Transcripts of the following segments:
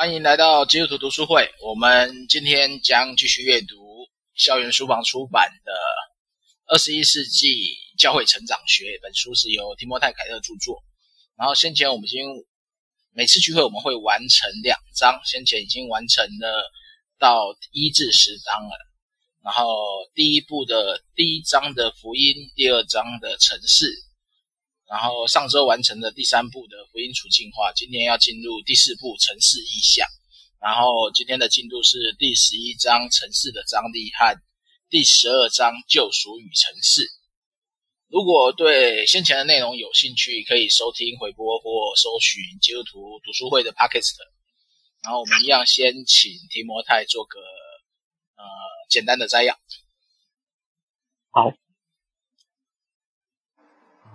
欢迎来到基督徒读书会。我们今天将继续阅读校园书房出版的《二十一世纪教会成长学》。本书是由提摩太·凯特著作。然后先前我们已经每次聚会我们会完成两章，先前已经完成了到一至十章了。然后第一部的第一章的福音，第二章的城市。然后上周完成的第三部的福音处境化，今天要进入第四部城市意象。然后今天的进度是第十一章城市的张力和第十二章救赎与城市。如果对先前的内容有兴趣，可以收听回播或搜寻基督徒读书会的 Podcast。然后我们一样先请提摩太做个呃简单的摘要。好。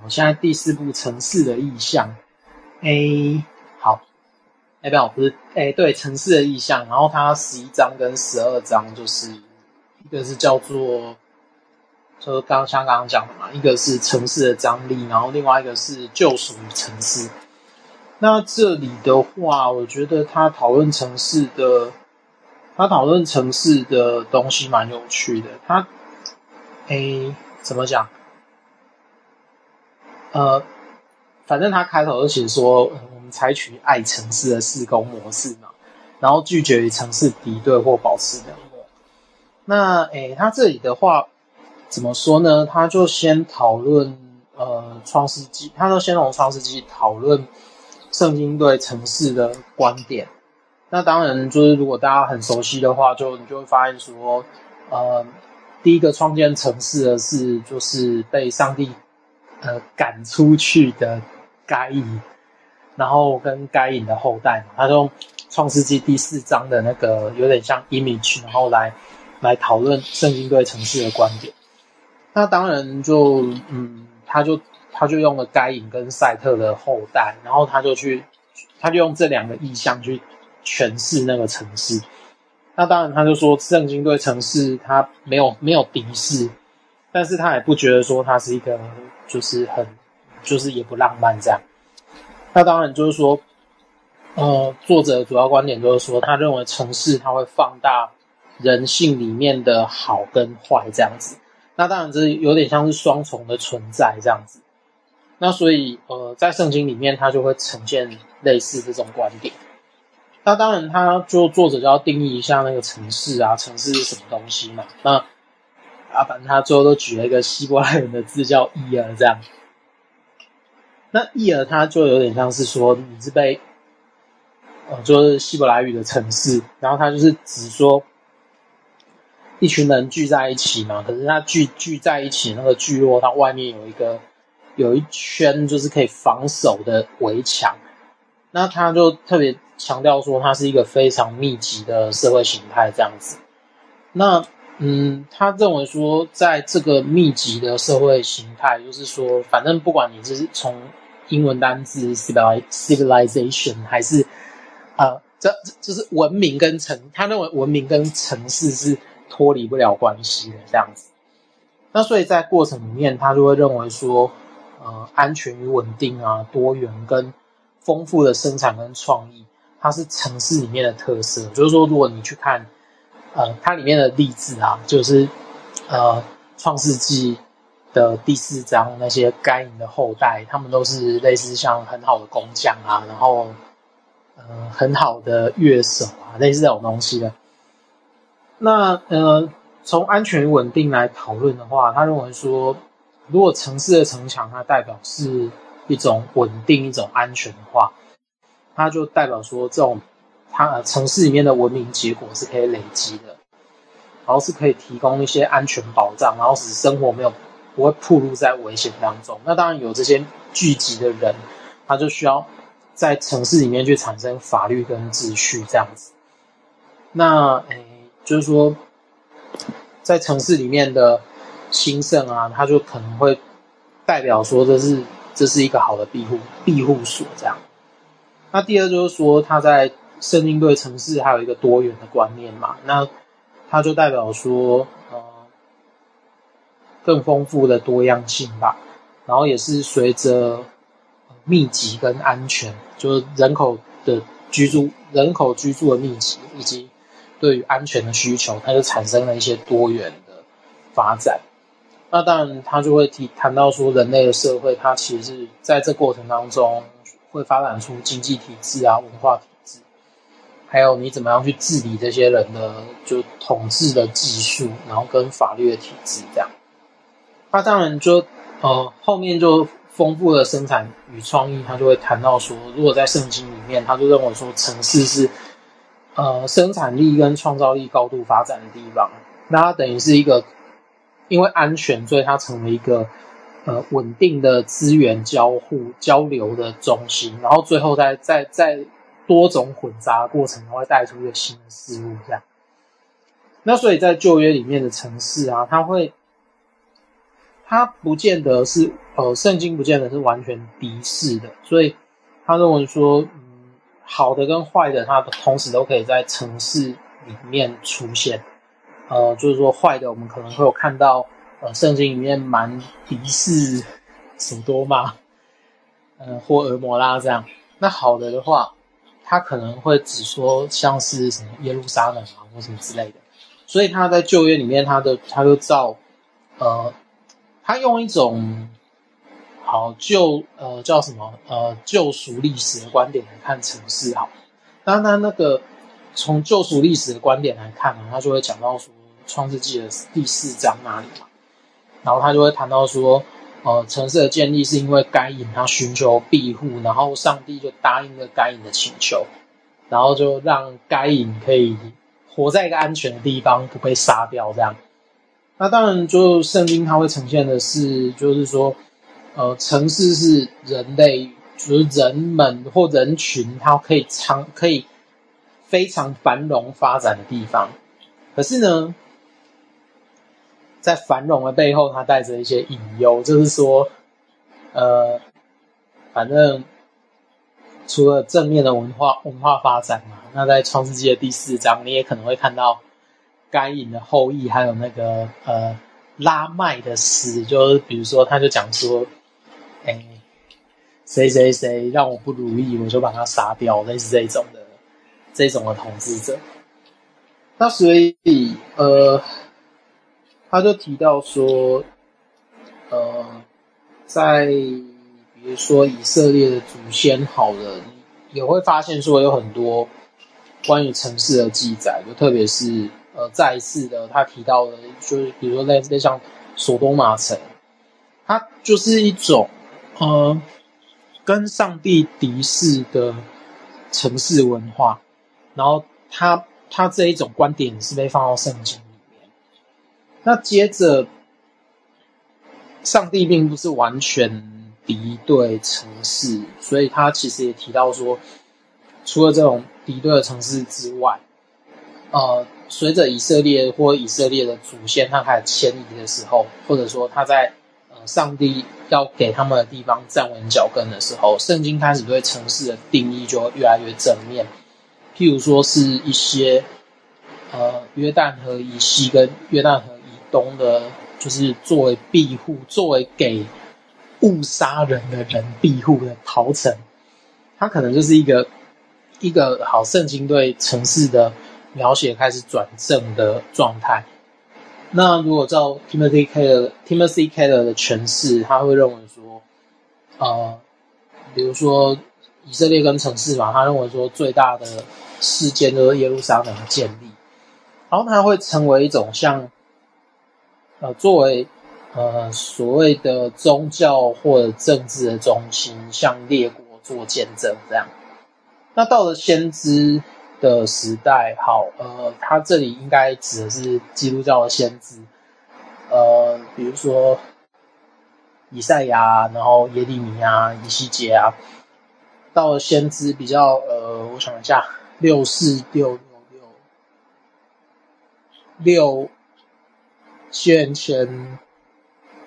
我现在第四部城市的意象，A 好，哎不，不是，哎对，城市的意象，然后它十一章跟十二章就是一个是叫做，就是刚像刚刚讲的嘛，一个是城市的张力，然后另外一个是救赎与城市。那这里的话，我觉得他讨论城市的，他讨论城市的东西蛮有趣的。他 A 怎么讲？呃，反正他开头就写说，我们采取爱城市的施工模式嘛，然后拒绝与城市敌对或保持冷漠。那诶，他这里的话怎么说呢？他就先讨论呃创世纪，他就先从创世纪讨论圣经对城市的观点。那当然就是如果大家很熟悉的话，就你就会发现说，呃，第一个创建城市的是就是被上帝。呃，赶出去的该隐，然后跟该隐的后代嘛，他用创世纪第四章的那个有点像 image，然后来来讨论圣经对城市的观点。那当然就嗯，他就他就用了该隐跟赛特的后代，然后他就去他就用这两个意象去诠释那个城市。那当然他就说圣经对城市他没有没有敌视，但是他也不觉得说他是一个。就是很，就是也不浪漫这样。那当然就是说，呃，作者主要观点就是说，他认为城市它会放大人性里面的好跟坏这样子。那当然这有点像是双重的存在这样子。那所以呃，在圣经里面，它就会呈现类似这种观点。那当然，他就作者就要定义一下那个城市啊，城市是什么东西嘛？那。啊，反正他最后都举了一个希伯来人的字叫“伊尔”这样。那“伊尔”他就有点像是说你是被，呃，就是希伯来语的城市，然后他就是指说一群人聚在一起嘛，可是他聚聚在一起那个聚落，它外面有一个有一圈就是可以防守的围墙，那他就特别强调说，它是一个非常密集的社会形态这样子。那嗯，他认为说，在这个密集的社会形态，就是说，反正不管你是从英文单字 civilization 还是呃，这这就是文明跟城，他认为文明跟城市是脱离不了关系的这样子。那所以在过程里面，他就会认为说，呃，安全与稳定啊，多元跟丰富的生产跟创意，它是城市里面的特色。就是说，如果你去看。呃，它里面的例子啊，就是呃，《创世纪》的第四章那些该隐的后代，他们都是类似像很好的工匠啊，然后呃，很好的乐手啊，类似这种东西的。那呃，从安全稳定来讨论的话，他认为说，如果城市的城墙它代表是一种稳定、一种安全的话，它就代表说这种。它城市里面的文明结果是可以累积的，然后是可以提供一些安全保障，然后使生活没有不会暴露在危险当中。那当然有这些聚集的人，他就需要在城市里面去产生法律跟秩序这样子。那诶，就是说，在城市里面的兴盛啊，它就可能会代表说这是这是一个好的庇护庇护所这样。那第二就是说，他在圣经对城市还有一个多元的观念嘛，那它就代表说，呃，更丰富的多样性吧。然后也是随着密集跟安全，就是人口的居住人口居住的密集，以及对于安全的需求，它就产生了一些多元的发展。那当然，他就会提谈到说，人类的社会，它其实是在这过程当中会发展出经济体制啊、文化体，还有你怎么样去治理这些人的就统治的技术，然后跟法律的体制这样。那当然就呃后面就。丰富的生产与创意，他就会谈到说，如果在圣经里面，他就认为说，城市是呃生产力跟创造力高度发展的地方。那它等于是一个，因为安全，所以它成为一个呃稳定的资源交互交流的中心。然后最后再再再多种混杂的过程中，会带出一个新的事物。这样。那所以在旧约里面的城市啊，它会。他不见得是，呃，圣经不见得是完全敌视的，所以他认为说，嗯，好的跟坏的，它同时都可以在城市里面出现。呃，就是说坏的，我们可能会有看到，呃，圣经里面蛮敌视索多玛，呃，或俄摩拉这样。那好的的话，他可能会只说像是什么耶路撒冷啊，或什么之类的。所以他在旧约里面，他的他就照，呃。他用一种好旧呃叫什么呃救赎历史的观点来看城市好，当然那个从救赎历史的观点来看呢，他就会讲到说创世纪的第四章那里嘛，然后他就会谈到说呃城市的建立是因为该隐他寻求庇护，然后上帝就答应了该隐的请求，然后就让该隐可以活在一个安全的地方，不被杀掉这样。那当然，就圣经它会呈现的是，就是说，呃，城市是人类，就是人们或人群，它可以长可以非常繁荣发展的地方。可是呢，在繁荣的背后，它带着一些隐忧，就是说，呃，反正除了正面的文化文化发展嘛，那在创世纪的第四章，你也可能会看到。该隐的后裔，还有那个呃拉麦的诗，就是比如说，他就讲说，哎、谁谁谁让我不如意，我就把他杀掉，类似这种的这种的统治者。那所以呃，他就提到说，呃，在比如说以色列的祖先好人，也会发现说有很多关于城市的记载，就特别是。呃，再一次的，他提到的，就是比如说类似像索多玛城，它就是一种呃跟上帝敌视的城市文化，然后他他这一种观点是被放到圣经。那接着，上帝并不是完全敌对城市，所以他其实也提到说，除了这种敌对的城市之外，呃。随着以色列或以色列的祖先他开始迁移的时候，或者说他在上帝要给他们的地方站稳脚跟的时候，圣经开始对城市的定义就越来越正面。譬如说是一些呃约旦河以西跟约旦河东的，就是作为庇护，作为给误杀人的人庇护的逃城，它可能就是一个一个好圣经对城市的。描写开始转正的状态。那如果照 Timothy k e l l e Timothy k e l l e 的诠释，他会认为说，呃，比如说以色列跟城市嘛，他认为说最大的事件就是耶路撒冷的建立，然后他会成为一种像，呃，作为呃所谓的宗教或者政治的中心，向列国做见证这样。那到了先知。的时代好，呃，他这里应该指的是基督教的先知，呃，比如说以赛亚，然后耶利米啊、以西结啊，到了先知比较，呃，我想一下，六四六六六六，西元前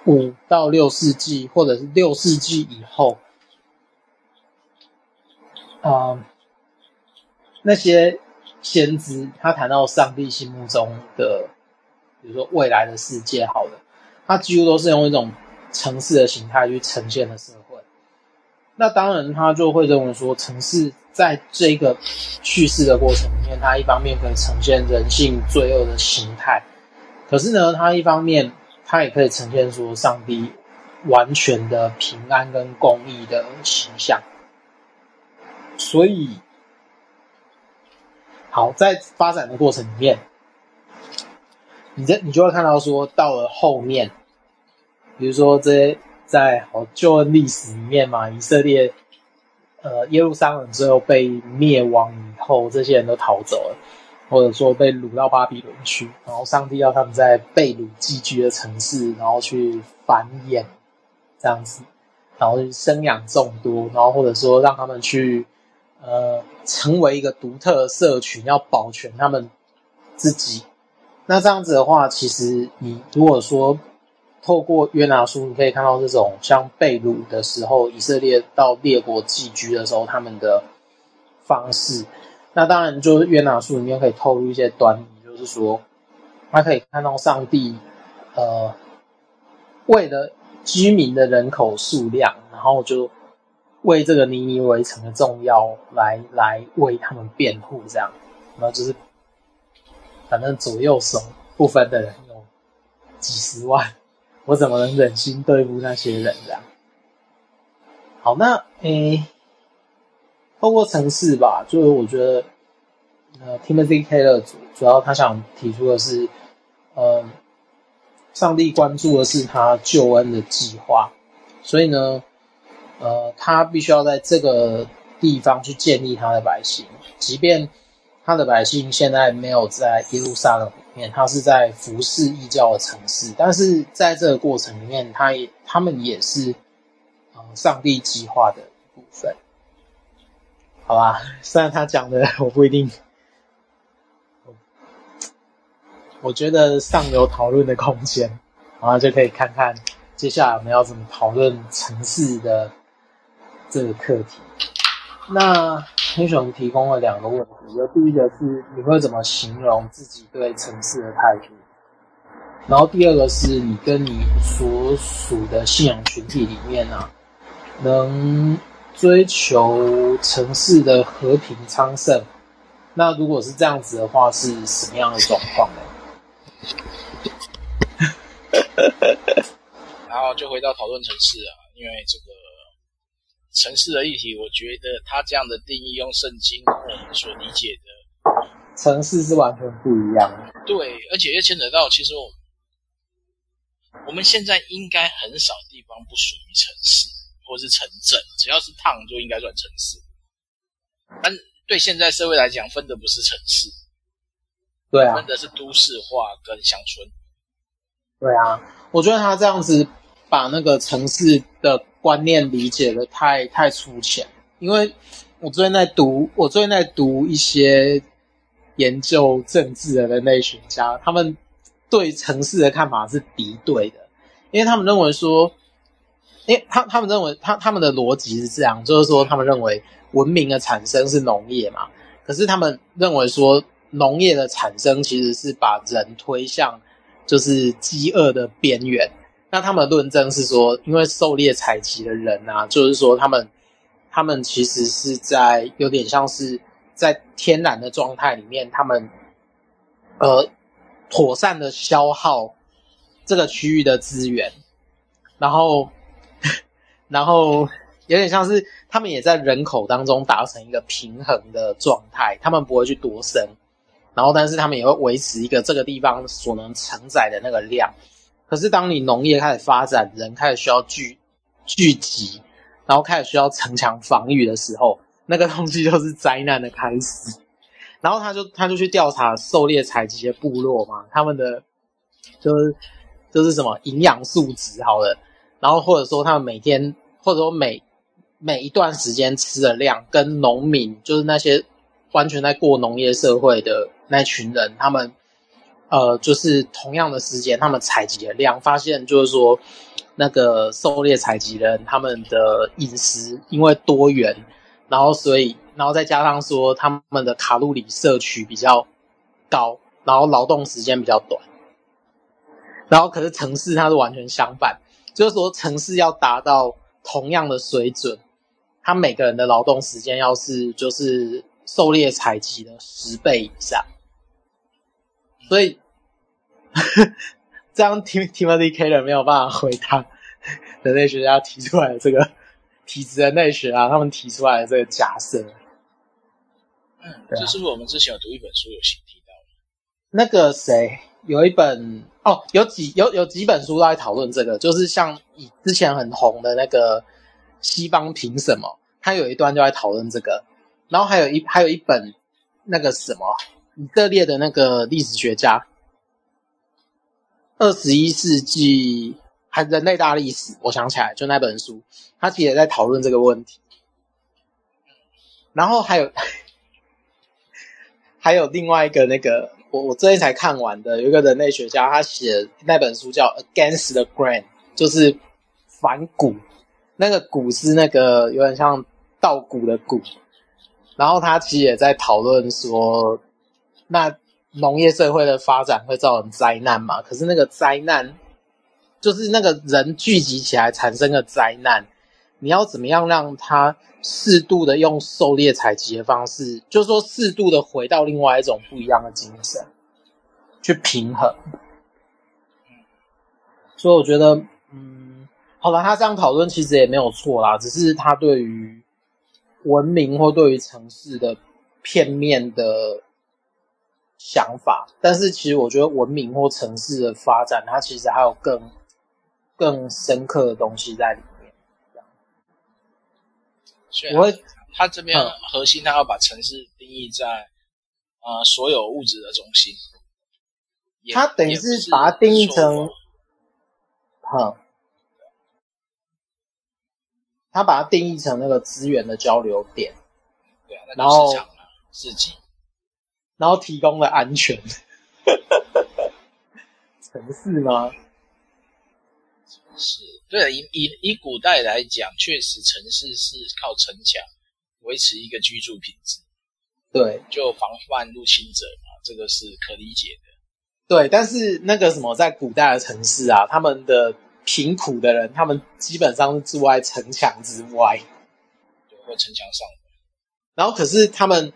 五到六世纪，或者是六世纪以后，啊、那些先知，他谈到上帝心目中的，比如说未来的世界，好了，他几乎都是用一种城市的形态去呈现的社会。那当然他就会认为说，城市在这个叙事的过程里面，它一方面可以呈现人性罪恶的形态，可是呢，它一方面它也可以呈现出上帝完全的平安跟公义的形象。所以，好，在发展的过程里面，你这你就会看到说，到了后面，比如说这些在好旧恩历史里面嘛，以色列，呃，耶路撒冷最后被灭亡以后，这些人都逃走了，或者说被掳到巴比伦去，然后上帝要他们在被掳寄居的城市，然后去繁衍，这样子，然后生养众多，然后或者说让他们去。呃，成为一个独特的社群，要保全他们自己。那这样子的话，其实你如果说透过约拿书，你可以看到这种像被掳的时候，以色列到列国寄居的时候，他们的方式。那当然，就是约拿书里面可以透露一些端倪，就是说，他可以看到上帝，呃，为了居民的人口数量，然后就。为这个尼尼微城的重要来来为他们辩护，这样，然后就是反正左右手不分的人有几十万，我怎么能忍心对付那些人这样？好，那诶，透过城市吧，就是我觉得，呃，Timothy Keller 主主要他想提出的是，呃，上帝关注的是他救恩的计划，所以呢。呃，他必须要在这个地方去建立他的百姓，即便他的百姓现在没有在耶路撒冷里面，他是在服侍异教的城市，但是在这个过程里面，他也他们也是呃上帝计划的一部分，好吧？虽然他讲的我不一定，我，觉得上有讨论的空间，然后就可以看看接下来我们要怎么讨论城市的。这个课题，那黑熊提供了两个问题，就第一个是你会怎么形容自己对城市的态度，然后第二个是你跟你所属的信仰群体里面啊，能追求城市的和平昌盛，那如果是这样子的话，是什么样的状况呢？然后就回到讨论城市啊，因为这个。城市的议题，我觉得他这样的定义，用圣经我们所理解的城市是完全不一样的。对，而且又牵扯到，其实我们我们现在应该很少地方不属于城市或是城镇，只要是 town 就应该算城市。但对现在社会来讲，分的不是城市，对啊，分的是都市化跟乡村。对啊，我觉得他这样子把那个城市的。观念理解的太太粗浅，因为我最近在读，我最近在读一些研究政治的人类学家，他们对城市的看法是敌对的，因为他们认为说，因为他他们认为他他们的逻辑是这样，就是说他们认为文明的产生是农业嘛，可是他们认为说农业的产生其实是把人推向就是饥饿的边缘。那他们的论证是说，因为狩猎采集的人啊，就是说他们，他们其实是在有点像是在天然的状态里面，他们呃妥善的消耗这个区域的资源，然后 然后有点像是他们也在人口当中达成一个平衡的状态，他们不会去夺生，然后但是他们也会维持一个这个地方所能承载的那个量。可是，当你农业开始发展，人开始需要聚聚集，然后开始需要城墙防御的时候，那个东西就是灾难的开始。然后他就他就去调查狩猎采集的部落嘛，他们的就是就是什么营养素质好了，然后或者说他们每天或者说每每一段时间吃的量，跟农民就是那些完全在过农业社会的那群人，他们。呃，就是同样的时间，他们采集的量，发现就是说，那个狩猎采集人他们的饮食因为多元，然后所以，然后再加上说他们的卡路里摄取比较高，然后劳动时间比较短，然后可是城市它是完全相反，就是说城市要达到同样的水准，他每个人的劳动时间要是就是狩猎采集的十倍以上，所以 这样 Timothy Keller 没有办法回答人类学家提出来的这个体质人类学啊，他们提出来的这个假设。嗯，这是不是我们之前有读一本书有提到的？那个谁有一本哦，有几有有几本书都在讨论这个，就是像以之前很红的那个。西方凭什么？他有一段就在讨论这个，然后还有一还有一本那个什么以色列的那个历史学家，二十一世纪还人类大历史，我想起来就那本书，他其实也在讨论这个问题。然后还有 还有另外一个那个我我最近才看完的，有一个人类学家，他写那本书叫《Against the Grain》，就是反骨。那个骨是那个有点像稻谷的谷，然后他其实也在讨论说，那农业社会的发展会造成灾难嘛？可是那个灾难，就是那个人聚集起来产生的灾难，你要怎么样让他适度的用狩猎采集的方式，就是说适度的回到另外一种不一样的精神，去平衡。所以我觉得，嗯。好了，他这样讨论其实也没有错啦，只是他对于文明或对于城市的片面的想法。但是其实我觉得文明或城市的发展，它其实还有更更深刻的东西在里面。所以我会，他这边核心，他要把城市定义在呃所有物质的中心。他等于是把它定义成，哈。他把它定义成那个资源的交流点，对啊，那就是市场嘛，市集，然后提供了安全，城市吗？是，对，以以以古代来讲，确实城市是靠城墙维持一个居住品质，对，就防范入侵者嘛，这个是可理解的。对，但是那个什么，在古代的城市啊，他们的。贫苦的人，他们基本上是住在城墙之外，对，或城墙上。然后，可是他们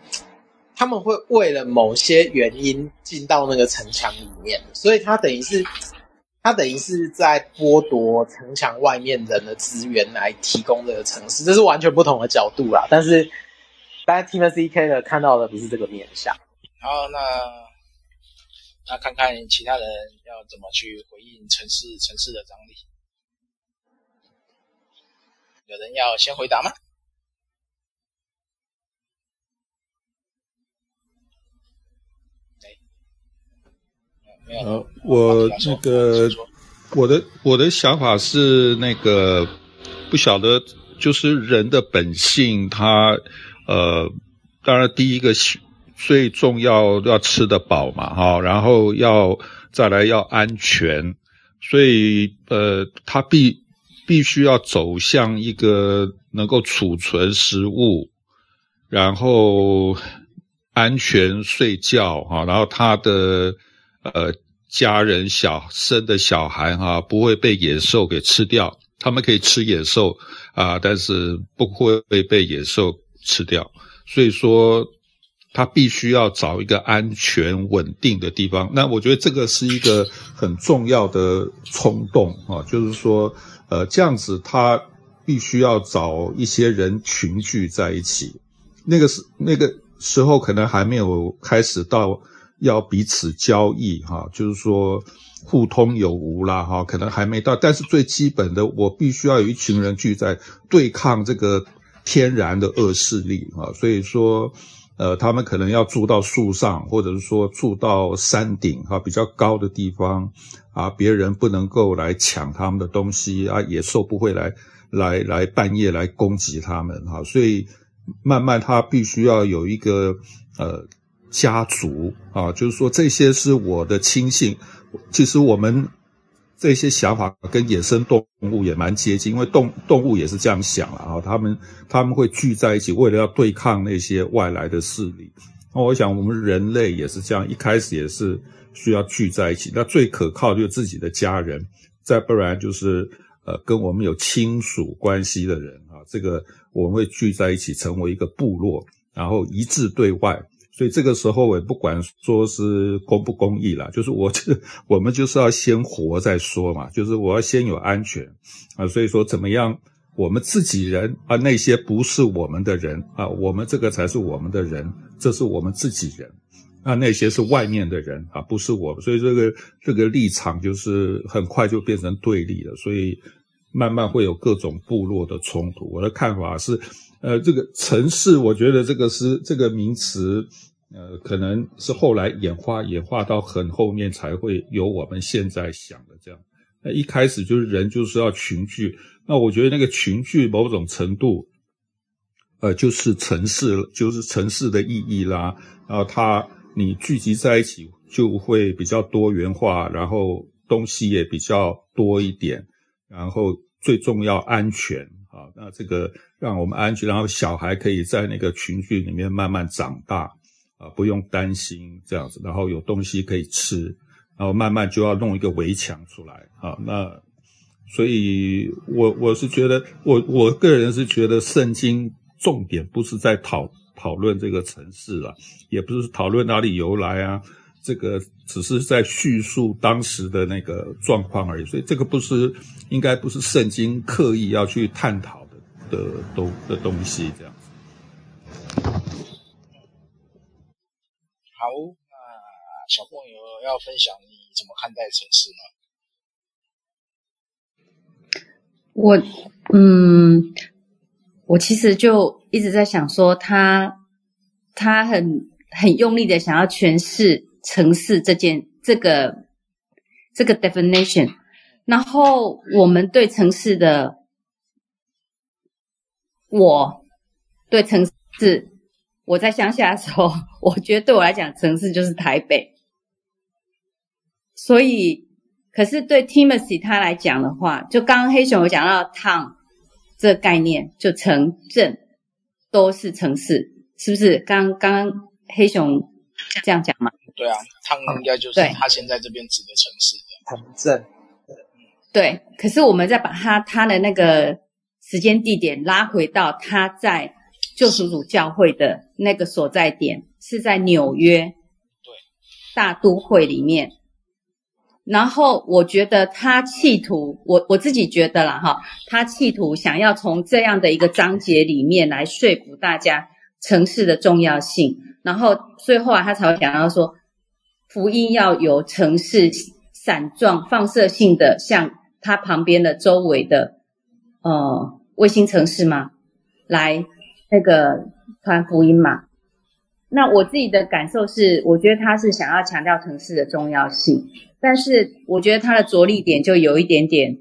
他们会为了某些原因进到那个城墙里面，所以他等于是他等于是在剥夺城墙外面人的资源来提供这个城市，这是完全不同的角度啦。但是，大家 Timothy Keller 看到的不是这个面向。好，那那看看其他人。要怎么去回应城市城市的张力？有人要先回答吗？呃，我那个我的我的想法是那个不晓得，就是人的本性，他呃，当然第一个最重要要吃得饱嘛，哈，然后要。再来要安全，所以呃，他必必须要走向一个能够储存食物，然后安全睡觉哈，然后他的呃家人小生的小孩哈不会被野兽给吃掉，他们可以吃野兽啊，但是不会被野兽吃掉，所以说。他必须要找一个安全稳定的地方。那我觉得这个是一个很重要的冲动啊，就是说，呃，这样子他必须要找一些人群聚在一起。那个时那个时候可能还没有开始到要彼此交易哈，就是说互通有无啦哈，可能还没到。但是最基本的，我必须要有一群人聚在对抗这个天然的恶势力啊，所以说。呃，他们可能要住到树上，或者是说住到山顶哈，比较高的地方啊，别人不能够来抢他们的东西啊，野兽不会来来来半夜来攻击他们哈，所以慢慢他必须要有一个呃家族啊，就是说这些是我的亲信，其实我们。这些想法跟野生动物也蛮接近，因为动动物也是这样想啊，他们他们会聚在一起，为了要对抗那些外来的势力。那我想我们人类也是这样，一开始也是需要聚在一起。那最可靠就是自己的家人，再不然就是呃跟我们有亲属关系的人。啊，这个我们会聚在一起成为一个部落，然后一致对外。所以这个时候，我也不管说是公不公益啦，就是我这我们就是要先活再说嘛，就是我要先有安全啊。所以说怎么样，我们自己人啊，那些不是我们的人啊，我们这个才是我们的人，这是我们自己人啊，那些是外面的人啊，不是我。所以这个这个立场就是很快就变成对立了，所以慢慢会有各种部落的冲突。我的看法是。呃，这个城市，我觉得这个是这个名词，呃，可能是后来演化演化到很后面才会有我们现在想的这样。那一开始就是人就是要群聚，那我觉得那个群聚某种程度，呃，就是城市，就是城市的意义啦。然后它你聚集在一起就会比较多元化，然后东西也比较多一点，然后最重要安全。啊，那这个让我们安全，然后小孩可以在那个群聚里面慢慢长大，啊，不用担心这样子，然后有东西可以吃，然后慢慢就要弄一个围墙出来，啊，那所以我我是觉得，我我个人是觉得圣经重点不是在讨讨论这个城市了，也不是讨论哪里由来啊。这个只是在叙述当时的那个状况而已，所以这个不是应该不是圣经刻意要去探讨的的东的东西这样子。好，那小朋友要分享你怎么看待城市呢？我嗯，我其实就一直在想说他他很很用力的想要诠释。城市这件这个这个 definition，然后我们对城市的，我对城市，我在乡下的时候，我觉得对我来讲，城市就是台北。所以，可是对 Timothy 他来讲的话，就刚刚黑熊有讲到 town 这个概念，就城镇都是城市，是不是？刚刚黑熊这样讲嘛？对啊，他应该就是他现在这边指的城市的城镇。对，可是我们再把他他的那个时间地点拉回到他在救赎主教会的那个所在点，是在纽约，对，大都会里面。然后我觉得他企图，我我自己觉得啦哈，他企图想要从这样的一个章节里面来说服大家城市的重要性，然后所以后来他才会想要说。福音要由城市散状放射性的，向它旁边的周围的呃卫星城市嘛，来那个传福音嘛。那我自己的感受是，我觉得他是想要强调城市的重要性，但是我觉得他的着力点就有一点点，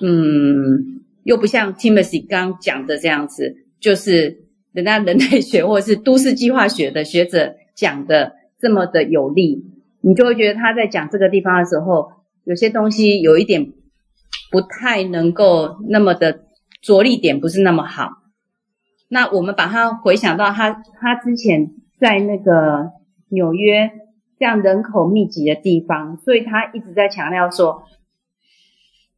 嗯，又不像 Timothy 刚讲的这样子，就是人家人类学或者是都市计划学的学者讲的。这么的有力，你就会觉得他在讲这个地方的时候，有些东西有一点不太能够那么的着力点不是那么好。那我们把它回想到他他之前在那个纽约这样人口密集的地方，所以他一直在强调说，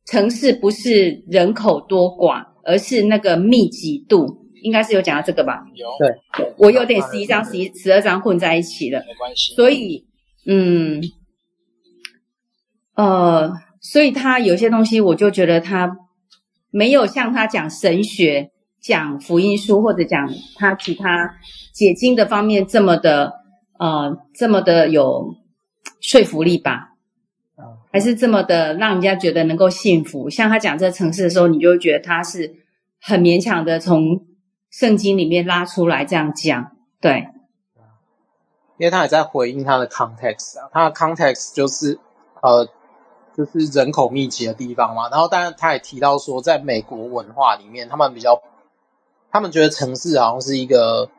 城市不是人口多寡，而是那个密集度。应该是有讲到这个吧？有，对，我有点十一章、十一、十二章混在一起了。没关系。所以，嗯，呃，所以他有些东西，我就觉得他没有像他讲神学、讲福音书或者讲他其他解经的方面这么的，呃，这么的有说服力吧？还是这么的让人家觉得能够信服？像他讲这个城市的时候，你就会觉得他是很勉强的从。圣经里面拉出来这样讲，对，因为他也在回应他的 context 啊，他的 context 就是呃，就是人口密集的地方嘛。然后，当然他也提到说，在美国文化里面，他们比较，他们觉得城市好像是一个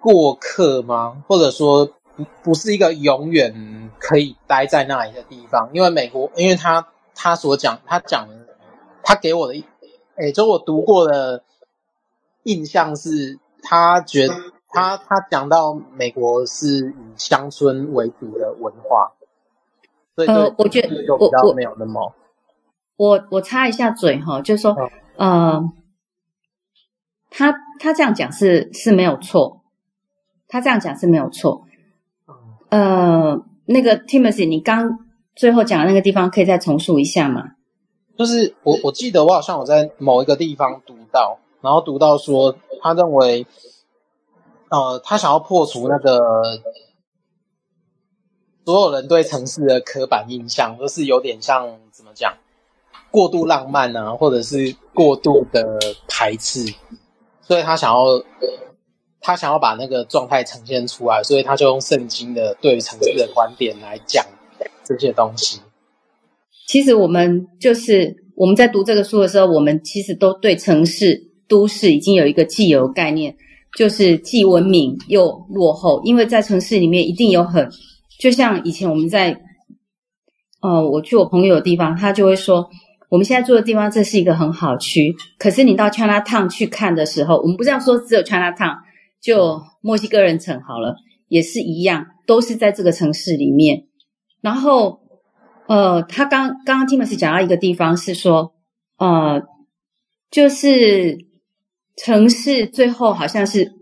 过客吗？或者说不不是一个永远可以待在那里的地方？因为美国，因为他他所讲，他讲，他给我的，哎，就我读过的。印象是他觉得他他讲到美国是以乡村为主的文化，所以呃，我觉得就比较没有那么。我我插一下嘴哈，就是说，呃，他他这样讲是是没有错，他这样讲是没有错。呃，那个 Timothy，你刚最后讲的那个地方可以再重述一下吗？就是我我记得我好像我在某一个地方读到，然后读到说他认为，呃，他想要破除那个所有人对城市的刻板印象，就是有点像怎么讲，过度浪漫啊，或者是过度的排斥。所以他想要，他想要把那个状态呈现出来，所以他就用圣经的对于城市的观点来讲这些东西。其实我们就是我们在读这个书的时候，我们其实都对城市、都市已经有一个既有概念，就是既文明又落后。因为在城市里面一定有很，就像以前我们在，呃，我去我朋友的地方，他就会说。我们现在住的地方，这是一个很好区。可是你到 Chinatown 去看的时候，我们不是要说只有 Chinatown，就墨西哥人城好了，也是一样，都是在这个城市里面。然后，呃，他刚刚刚 Timothy 讲到一个地方是说，呃，就是城市最后好像是，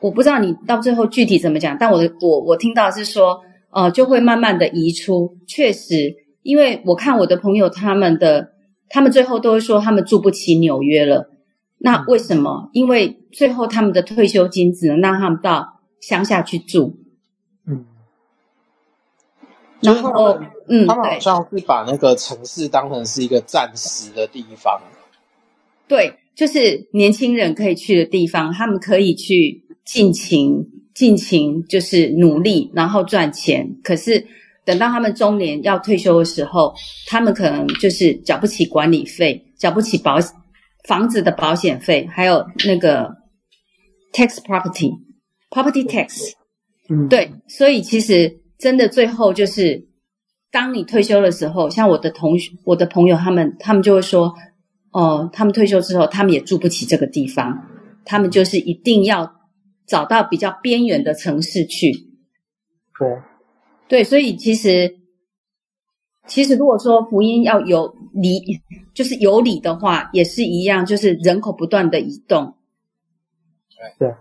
我不知道你到最后具体怎么讲，但我的我我听到是说，呃，就会慢慢的移出，确实。因为我看我的朋友他们的，他们最后都会说他们住不起纽约了。那为什么？因为最后他们的退休金只能让他们到乡下去住。嗯。然后，嗯，他们好像是把那个城市当成是一个暂时的地方。对，就是年轻人可以去的地方，他们可以去尽情、尽情，就是努力，然后赚钱。可是。等到他们中年要退休的时候，他们可能就是缴不起管理费，缴不起保房子的保险费，还有那个 tax property property tax。嗯，对，所以其实真的最后就是，当你退休的时候，像我的同学、我的朋友，他们他们就会说，哦、呃，他们退休之后，他们也住不起这个地方，他们就是一定要找到比较边缘的城市去。对。对，所以其实，其实如果说福音要有理，就是有理的话，也是一样，就是人口不断的移动。对，对，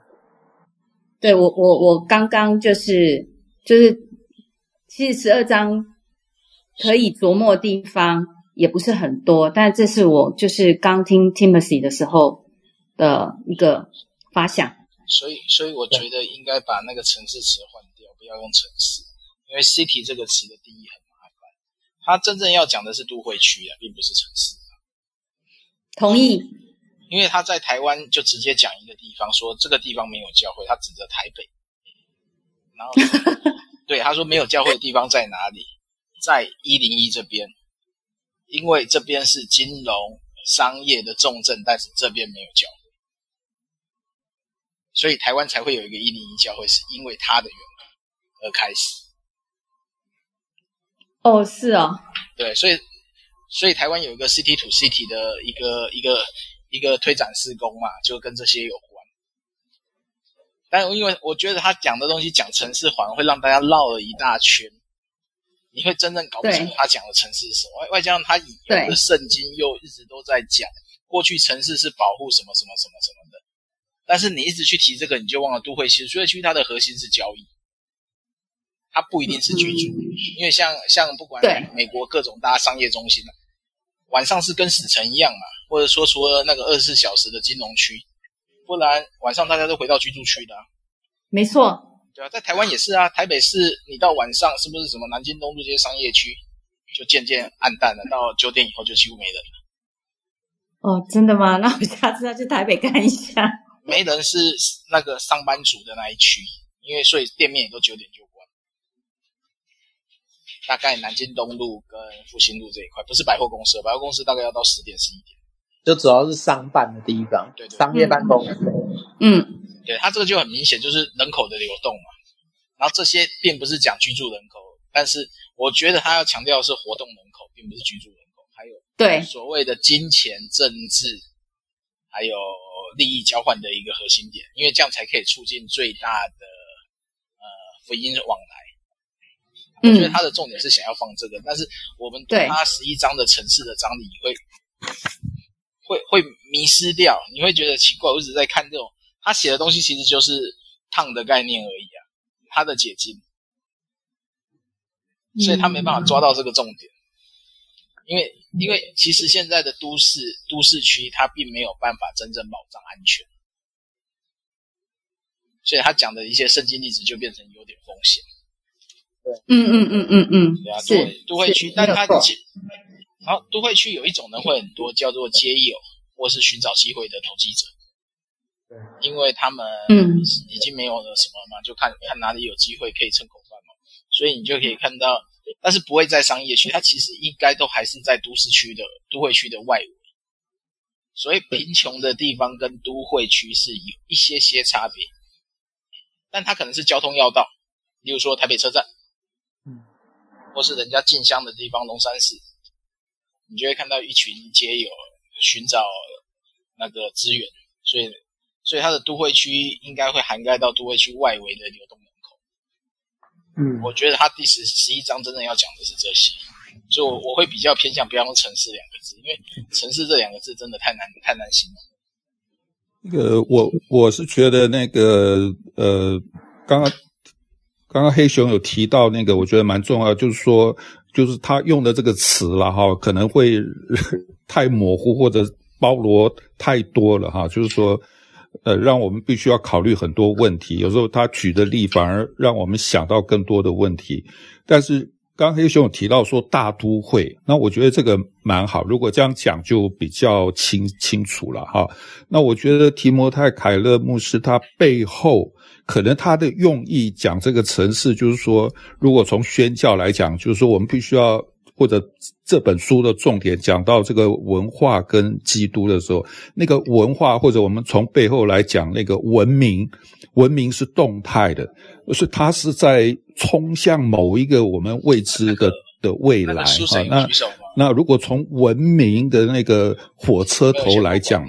对我我我刚刚就是就是，其实十二章可以琢磨的地方也不是很多，但这是我就是刚听 Timothy 的时候的一个发想。所以，所以我觉得应该把那个城市词换掉，不要用城市。因为 city 这个词的定义很麻烦，它真正要讲的是都会区啊，并不是城市。同意。因为他在台湾就直接讲一个地方，说这个地方没有教会，他指着台北。然后，对，他说没有教会的地方在哪里？在一零一这边，因为这边是金融商业的重镇，但是这边没有教会，所以台湾才会有一个一零一教会，是因为他的缘故而开始。哦，是哦，对，所以，所以台湾有一个 city to city 的一个一个一个推展施工嘛，就跟这些有关。但因为我觉得他讲的东西讲城市，环会让大家绕了一大圈，你会真正搞不清楚他讲的城市是什么。外外加上他引用的圣经又一直都在讲过去城市是保护什么什么什么什么的，但是你一直去提这个，你就忘了都会区。都会区它的核心是交易。它不一定是居住，嗯、因为像像不管美国各种大商业中心，啊晚上是跟死城一样嘛，或者说除了那个二十四小时的金融区，不然晚上大家都回到居住区的、啊。没错，对啊，在台湾也是啊，台北市你到晚上是不是什么南京东路这些商业区就渐渐暗淡了，到九点以后就几乎没人了。哦，真的吗？那我下次要去台北看一下。没人是那个上班族的那一区，因为所以店面也都九点就关。大概南京东路跟复兴路这一块，不是百货公司，百货公司大概要到十点十一点，就主要是商办的地方，对对，商业办公室。嗯，对，它这个就很明显就是人口的流动嘛。然后这些并不是讲居住人口，但是我觉得他要强调的是活动人口，并不是居住人口。还有对所谓的金钱、政治，还有利益交换的一个核心点，因为这样才可以促进最大的呃福音往来。我觉得他的重点是想要放这个，嗯、但是我们对。他十一章的城市的章里会会会迷失掉，你会觉得奇怪，我一直在看这种他写的东西，其实就是烫的概念而已啊，他的解禁，所以他没办法抓到这个重点，因为因为其实现在的都市都市区，它并没有办法真正保障安全，所以他讲的一些圣经例子就变成有点风险。对，嗯嗯嗯嗯嗯，对啊，都会都会区，但它其然后都会区有一种人会很多，叫做街友或是寻找机会的投机者。对，因为他们嗯已经没有了什么嘛，就看看哪里有机会可以蹭口饭嘛，所以你就可以看到，但是不会在商业区，它其实应该都还是在都市区的都会区的外围。所以贫穷的地方跟都会区是有一些些差别，但它可能是交通要道，例如说台北车站，嗯，或是人家进香的地方龙山寺。你就会看到一群街友寻找那个资源，所以，所以它的都会区应该会涵盖到都会区外围的流动人口。嗯，我觉得它第十十一章真的要讲的是这些，所以我我会比较偏向不要用城市两个字，因为城市这两个字真的太难太难形容。那个我我是觉得那个呃，刚刚刚刚黑熊有提到那个，我觉得蛮重要，就是说。就是他用的这个词了哈，可能会太模糊或者包罗太多了哈。就是说，呃，让我们必须要考虑很多问题。有时候他举的例反而让我们想到更多的问题。但是刚黑熊有提到说大都会，那我觉得这个蛮好。如果这样讲就比较清清楚了哈。那我觉得提摩太凯勒牧师他背后。可能他的用意讲这个城市，就是说，如果从宣教来讲，就是说我们必须要，或者这本书的重点讲到这个文化跟基督的时候，那个文化或者我们从背后来讲那个文明，文明是动态的，是它是在冲向某一个我们未知的的未来。那那如果从文明的那个火车头来讲。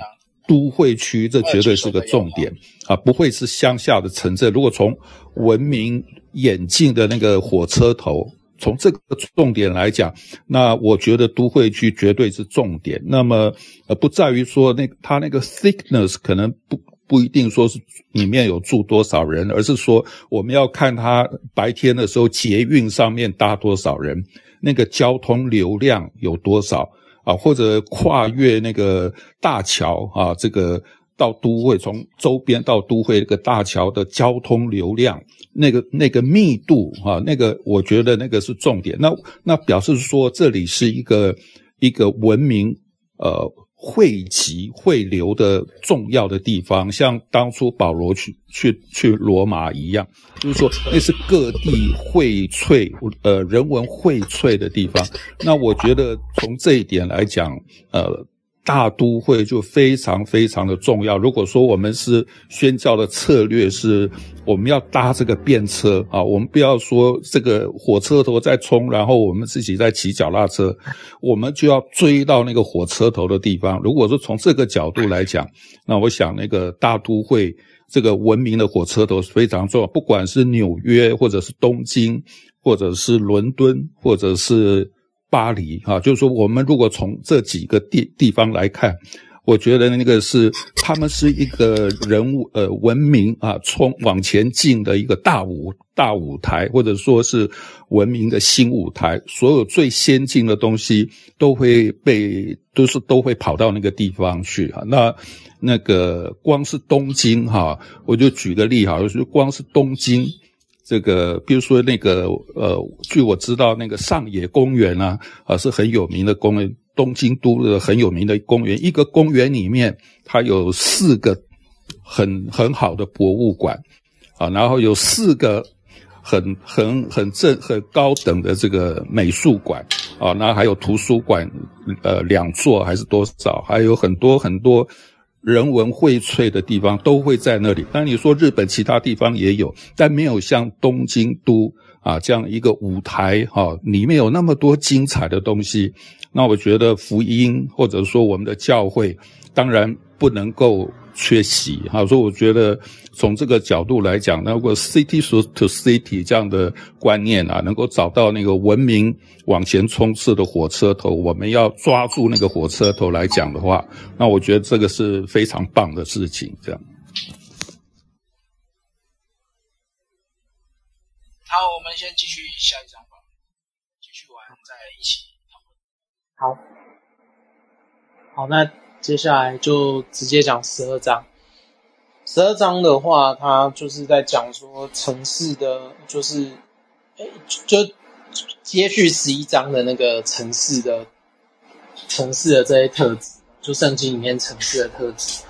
都会区，这绝对是个重点啊，不会是乡下的城镇。如果从文明演进的那个火车头，从这个重点来讲，那我觉得都会区绝对是重点。那么，呃，不在于说那它那个 thickness 可能不不一定说是里面有住多少人，而是说我们要看它白天的时候捷运上面搭多少人，那个交通流量有多少。啊，或者跨越那个大桥啊，这个到都会，从周边到都会那个大桥的交通流量，那个那个密度啊，那个我觉得那个是重点。那那表示说这里是一个一个文明呃。汇集汇流的重要的地方，像当初保罗去去去罗马一样，就是说那是各地荟萃呃人文荟萃的地方。那我觉得从这一点来讲，呃。大都会就非常非常的重要。如果说我们是宣教的策略是，我们要搭这个便车啊，我们不要说这个火车头在冲，然后我们自己在骑脚踏车，我们就要追到那个火车头的地方。如果说从这个角度来讲，那我想那个大都会这个文明的火车头是非常重要，不管是纽约或者是东京，或者是伦敦，或者是。巴黎，哈，就是说，我们如果从这几个地地方来看，我觉得那个是他们是一个人物呃文明啊，冲往前进的一个大舞大舞台，或者说是文明的新舞台。所有最先进的东西都会被都是都会跑到那个地方去哈。那那个光是东京哈，我就举个例哈，就是光是东京。这个，比如说那个，呃，据我知道，那个上野公园啊，啊是很有名的公园，东京都的很有名的公园。一个公园里面，它有四个很很好的博物馆，啊，然后有四个很很很正很高等的这个美术馆，啊，那还有图书馆，呃，两座还是多少，还有很多很多。人文荟萃的地方都会在那里。那你说日本其他地方也有，但没有像东京都啊这样一个舞台哈，里面有那么多精彩的东西。那我觉得福音或者说我们的教会，当然不能够缺席哈。所以我觉得从这个角度来讲，那如果 city to city 这样的观念啊，能够找到那个文明往前冲刺的火车头，我们要抓住那个火车头来讲的话，那我觉得这个是非常棒的事情。这样。好，我们先继续下一章吧，继续玩再一起讨论。好，好，那接下来就直接讲十二章。十二章的话，它就是在讲说城市的，就是，哎，就接续十一章的那个城市的，城市的这些特质，就圣经里面城市的特质。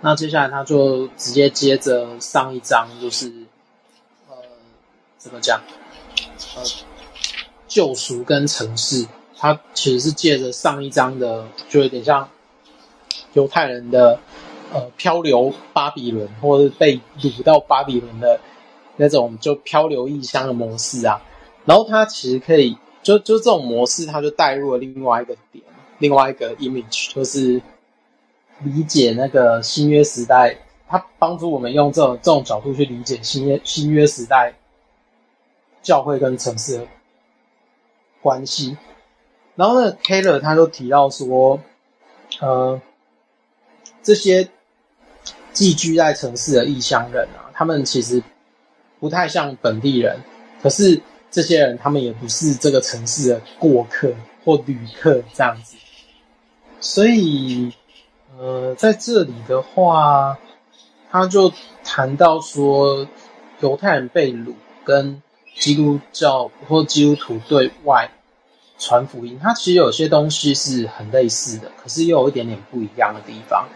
那接下来他就直接接着上一章，就是呃。怎么讲？呃，救赎跟城市，它其实是借着上一章的，就有点像犹太人的呃漂流巴比伦，或者是被掳到巴比伦的那种就漂流异乡的模式啊。然后它其实可以，就就这种模式，它就带入了另外一个点，另外一个 image，就是理解那个新约时代，它帮助我们用这种这种角度去理解新约新约时代。教会跟城市的关系，然后呢，Keller 他就提到说，呃，这些寄居在城市的异乡人啊，他们其实不太像本地人，可是这些人他们也不是这个城市的过客或旅客这样子，所以，呃，在这里的话，他就谈到说，犹太人被掳跟。基督教或基督徒对外传福音，它其实有些东西是很类似的，可是又有一点点不一样的地方。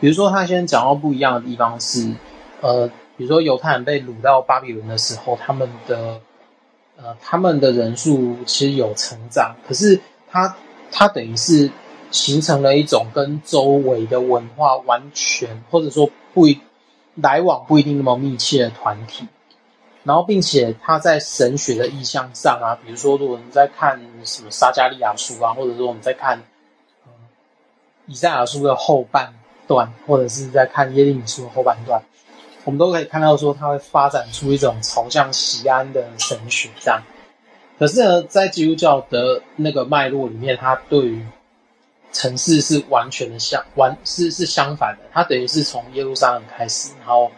比如说，他先讲到不一样的地方是，呃，比如说犹太人被掳到巴比伦的时候，他们的呃他们的人数其实有成长，可是他他等于是形成了一种跟周围的文化完全或者说不一来往不一定那么密切的团体。然后，并且他在神学的意象上啊，比如说，如果你在看什么撒迦利亚书啊，或者说我们在看以赛亚书的后半段，或者是在看耶利米书的后半段，我们都可以看到说，它会发展出一种朝向西安的神学这样。可是呢，在基督教的那个脉络里面，它对于城市是完全的相完是是相反的，它等于是从耶路撒冷开始，然后。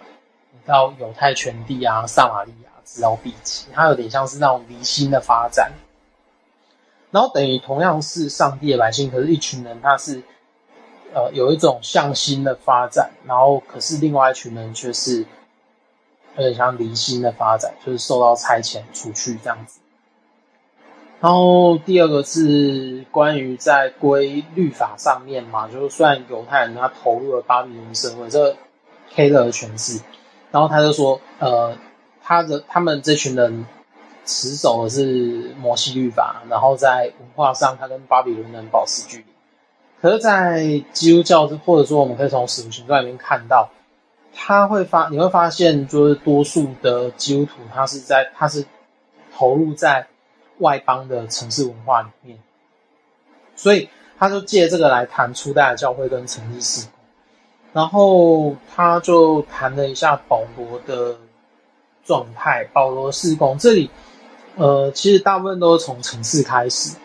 到犹太全地啊，撒玛利亚直到地极，它有点像是那种离心的发展。然后等于同样是上帝的百姓，可是一群人他是呃有一种向心的发展，然后可是另外一群人却是有点像离心的发展，就是受到差遣出去这样子。然后第二个是关于在归律法上面嘛，就是虽然犹太人他投入了巴比伦社会，这 Keller 的诠释。然后他就说，呃，他的他们这群人持守的是摩西律法，然后在文化上，他跟巴比伦人保持距离。可是，在基督教，或者说我们可以从使徒行传里面看到，他会发，你会发现，就是多数的基督徒，他是在，他是投入在外邦的城市文化里面，所以他就借这个来谈初代的教会跟城市事工。然后他就谈了一下保罗的状态，保罗事工这里，呃，其实大部分都是从城市开始。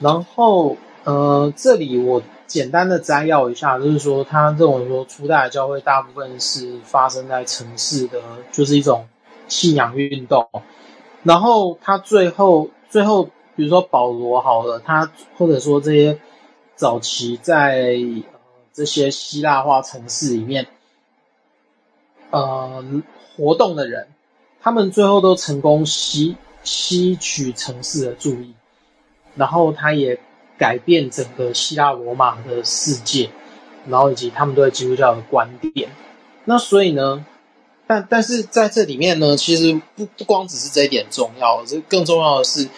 然后，呃，这里我简单的摘要一下，就是说他认为说初代教会大部分是发生在城市的，就是一种信仰运动。然后他最后最后，比如说保罗好了，他或者说这些早期在。这些希腊化城市里面，呃，活动的人，他们最后都成功吸吸取城市的注意，然后他也改变整个希腊罗马的世界，然后以及他们对基督教的观点。那所以呢，但但是在这里面呢，其实不不光只是这一点重要，这更重要的是，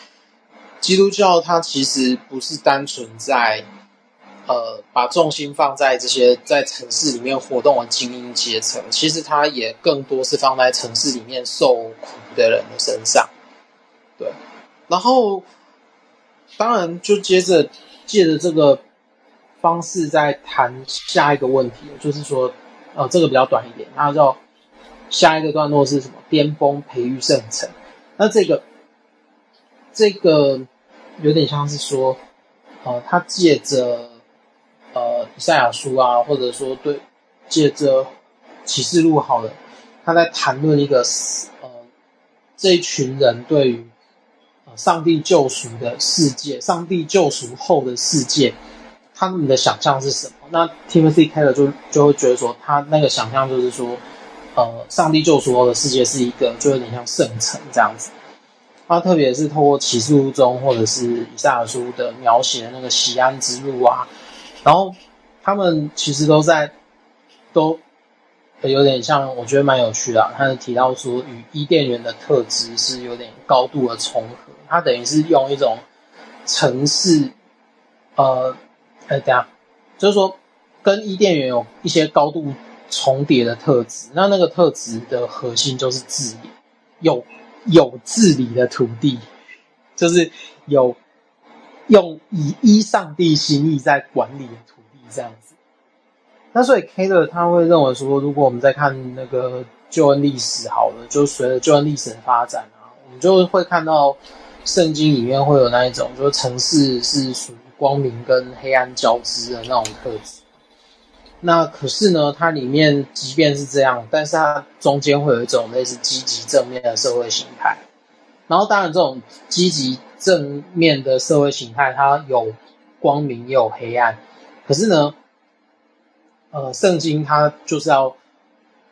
基督教它其实不是单纯在。呃，把重心放在这些在城市里面活动的精英阶层，其实它也更多是放在城市里面受苦的人的身上。对，然后当然就接着借着这个方式再谈下一个问题，就是说呃，这个比较短一点，那叫下一个段落是什么？巅峰培育圣城。那这个这个有点像是说，呃，他借着呃以赛亚书啊，或者说对借着启示录好了，他在谈论一个呃这一群人对于上帝救赎的世界，上帝救赎后的世界。他们的想象是什么？那 Timothy Keller 就就会觉得说，他那个想象就是说，呃，上帝救赎后的世界是一个，就有点像圣城这样子。他特别是透过启示录中或者是以赛亚书的描写的那个锡安之路啊，然后他们其实都在都有点像，我觉得蛮有趣的啊。他提到说，与伊甸园的特质是有点高度的重合。他等于是用一种城市，呃。哎，等下，就是说，跟伊甸园有一些高度重叠的特质。那那个特质的核心就是治理，有有治理的土地，就是有用以依上帝心意在管理的土地这样子。那所以 Keller 他会认为说，如果我们在看那个救恩历史，好了，就随着救恩历史的发展啊，我们就会看到圣经里面会有那一种，就是城市是属于。光明跟黑暗交织的那种特质，那可是呢，它里面即便是这样，但是它中间会有一种类似积极正面的社会形态。然后，当然这种积极正面的社会形态，它有光明也有黑暗。可是呢，呃，圣经它就是要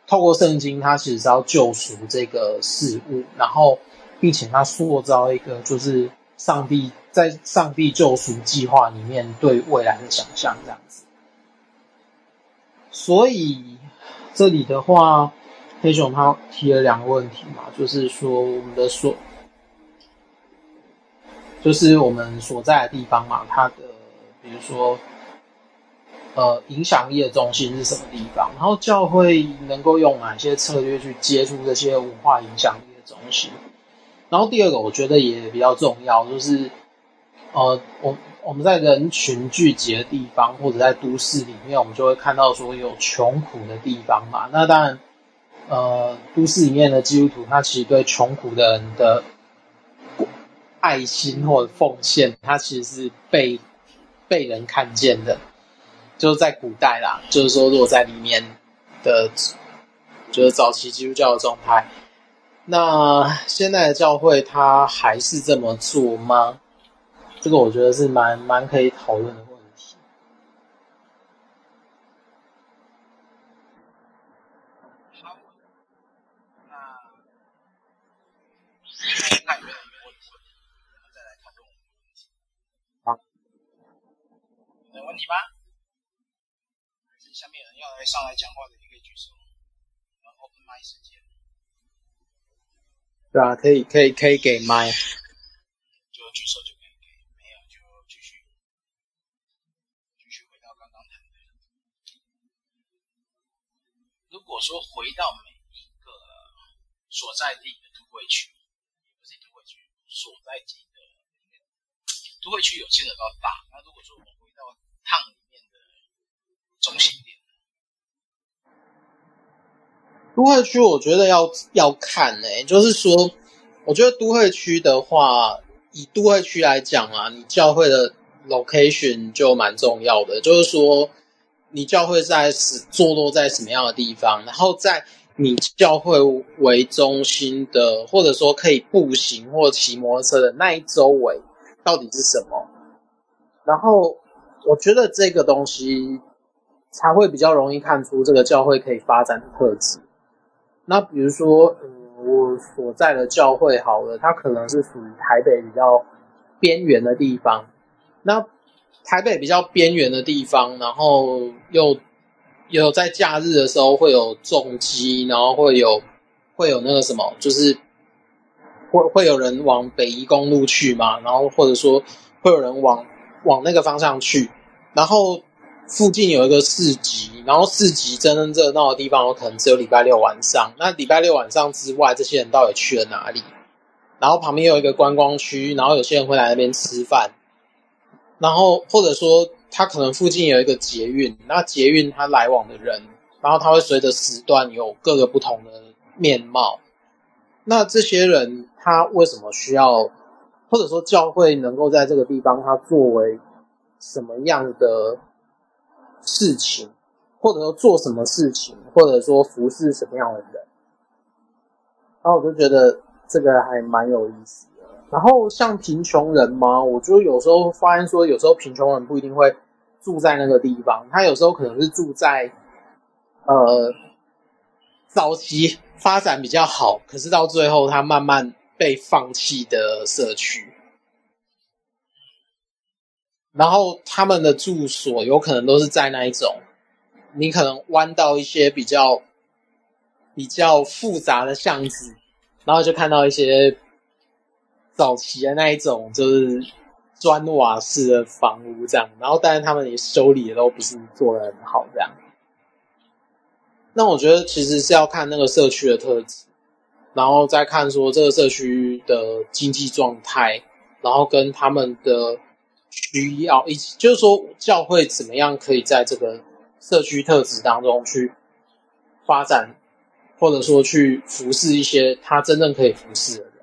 透过圣经，它其实是要救赎这个事物，然后并且他塑造一个就是上帝。在上帝救赎计划里面，对未来的想象这样子。所以这里的话，黑熊他提了两个问题嘛，就是说我们的所，就是我们所在的地方嘛，它的比如说，呃，影响力的中心是什么地方？然后教会能够用哪些策略去接触这些文化影响力的中心？然后第二个，我觉得也比较重要，就是。呃，我我们在人群聚集的地方，或者在都市里面，我们就会看到说有穷苦的地方嘛。那当然，呃，都市里面的基督徒，他其实对穷苦的人的爱心或者奉献，他其实是被被人看见的。就是在古代啦，就是说，如果在里面的，就是早期基督教的状态，那现在的教会，他还是这么做吗？这个我觉得是蛮蛮可以讨论的问题。好，那那有没有问题？我们再来讨论问题。好，有问题吗？还是下面有人要来上来讲话的，你可以举手。然后 open mic 时间。对啊，可以可以可以给麦。就举手就可以给没有就继续继续回到刚刚。如果说回到每一个所在地的都会区，也不是都会区，所在地的都会区有牵扯到大。那如果说我们回到烫里面的中心点，都会区我觉得要要看呢、就是说，我觉得都会区的话，以都会区来讲啊，你教会的 location 就蛮重要的，就是说。你教会在是坐落在什么样的地方？然后在你教会为中心的，或者说可以步行或骑摩托车的那一周围，到底是什么？然后我觉得这个东西才会比较容易看出这个教会可以发展的特质。那比如说，嗯，我所在的教会好了，它可能是属于台北比较边缘的地方。那台北比较边缘的地方，然后又有在假日的时候会有重机，然后会有会有那个什么，就是会会有人往北宜公路去嘛，然后或者说会有人往往那个方向去，然后附近有一个市集，然后市集真正热闹的地方，有可能只有礼拜六晚上。那礼拜六晚上之外，这些人到底去了哪里？然后旁边有一个观光区，然后有些人会来那边吃饭。然后或者说，他可能附近有一个捷运，那捷运他来往的人然后他会随着时段有各个不同的面貌。那这些人他为什么需要，或者说教会能够在这个地方，他作为什么样的事情，或者说做什么事情，或者说服侍什么样的人？然后我就觉得这个还蛮有意思的。然后像贫穷人嘛，我就有时候发现说，有时候贫穷人不一定会住在那个地方，他有时候可能是住在呃早期发展比较好，可是到最后他慢慢被放弃的社区。然后他们的住所有可能都是在那一种，你可能弯到一些比较。比较复杂的巷子，然后就看到一些早期的那一种，就是砖瓦式的房屋这样。然后，但是他们也修理的都不是做的很好这样。那我觉得其实是要看那个社区的特质，然后再看说这个社区的经济状态，然后跟他们的需要以及，就是说教会怎么样可以在这个社区特质当中去发展。或者说去服侍一些他真正可以服侍的人，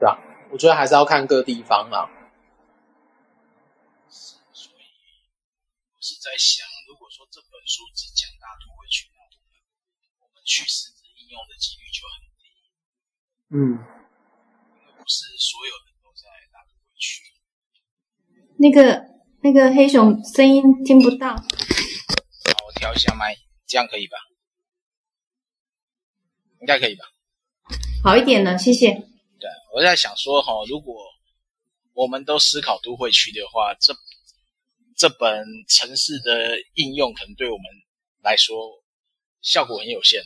对吧？我觉得还是要看各地方啊。所以我是在想，如果说这本书只讲大都会区，那我们去实质应用的几率就很低。嗯，因为不是所有。那个那个黑熊声音听不到。好，我调一下麦，这样可以吧？应该可以吧？好一点了，谢谢。对，我在想说哈，如果我们都思考都会区的话，这这本城市的应用可能对我们来说效果很有限。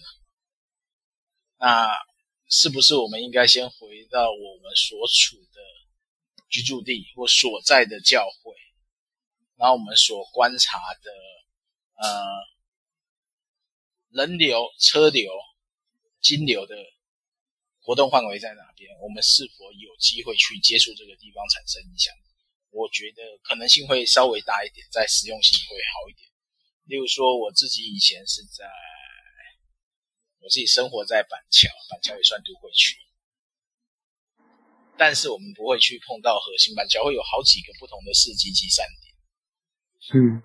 那是不是我们应该先回到我们所处的居住地或所在的教会，然后我们所观察的呃人流、车流。金流的活动范围在哪边？我们是否有机会去接触这个地方产生影响？我觉得可能性会稍微大一点，在实用性会好一点。例如说，我自己以前是在，我自己生活在板桥，板桥也算都会区，但是我们不会去碰到核心板桥，会有好几个不同的市集集散点。嗯，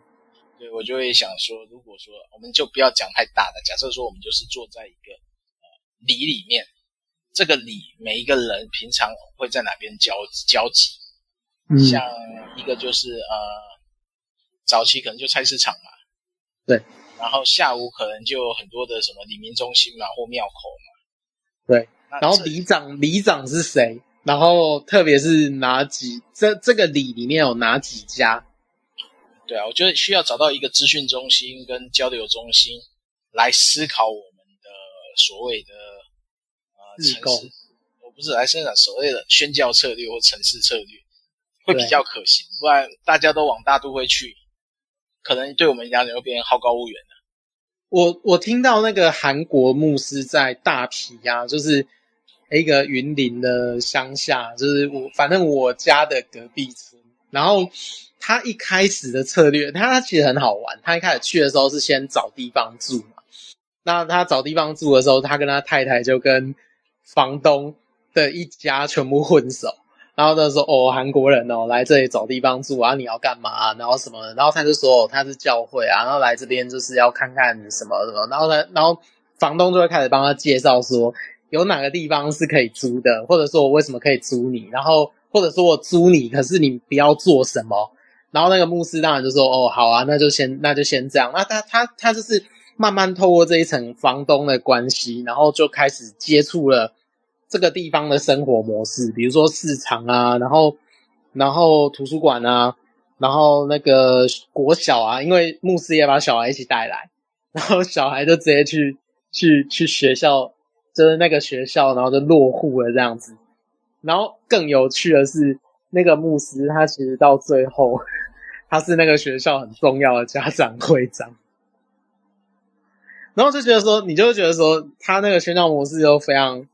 对，我就会想说，如果说我们就不要讲太大的，假设说我们就是坐在一个呃。里里面，这个里每一个人平常会在哪边交交集？嗯，像一个就是呃，早期可能就菜市场嘛，对，然后下午可能就有很多的什么里民中心嘛或庙口嘛，对，然后里长里长是谁？然后特别是哪几这这个里里面有哪几家？对啊，我觉得需要找到一个资讯中心跟交流中心来思考我们的所谓的。城市，我不是来生产所谓的宣教策略或城市策略，会比较可行。不然大家都往大都会去，可能对我们两人会变成好高骛远的。我我听到那个韩国牧师在大埤啊，就是一个云林的乡下，就是我反正我家的隔壁村。然后他一开始的策略，他其实很好玩。他一开始去的时候是先找地方住嘛。那他找地方住的时候，他跟他太太就跟。房东的一家全部混熟，然后他说：“哦，韩国人哦，来这里找地方住啊，你要干嘛？然后什么？然后他就说：哦，他是教会啊，然后来这边就是要看看什么什么。然后呢，然后房东就会开始帮他介绍说，有哪个地方是可以租的，或者说我为什么可以租你，然后或者说我租你，可是你不要做什么。然后那个牧师当然就说：哦，好啊，那就先那就先这样。那他他他就是。”慢慢透过这一层房东的关系，然后就开始接触了这个地方的生活模式，比如说市场啊，然后然后图书馆啊，然后那个国小啊，因为牧师也把小孩一起带来，然后小孩就直接去去去学校，就是那个学校，然后就落户了这样子。然后更有趣的是，那个牧师他其实到最后，他是那个学校很重要的家长会长。然后就觉得说，你就会觉得说，他那个宣教模式又非常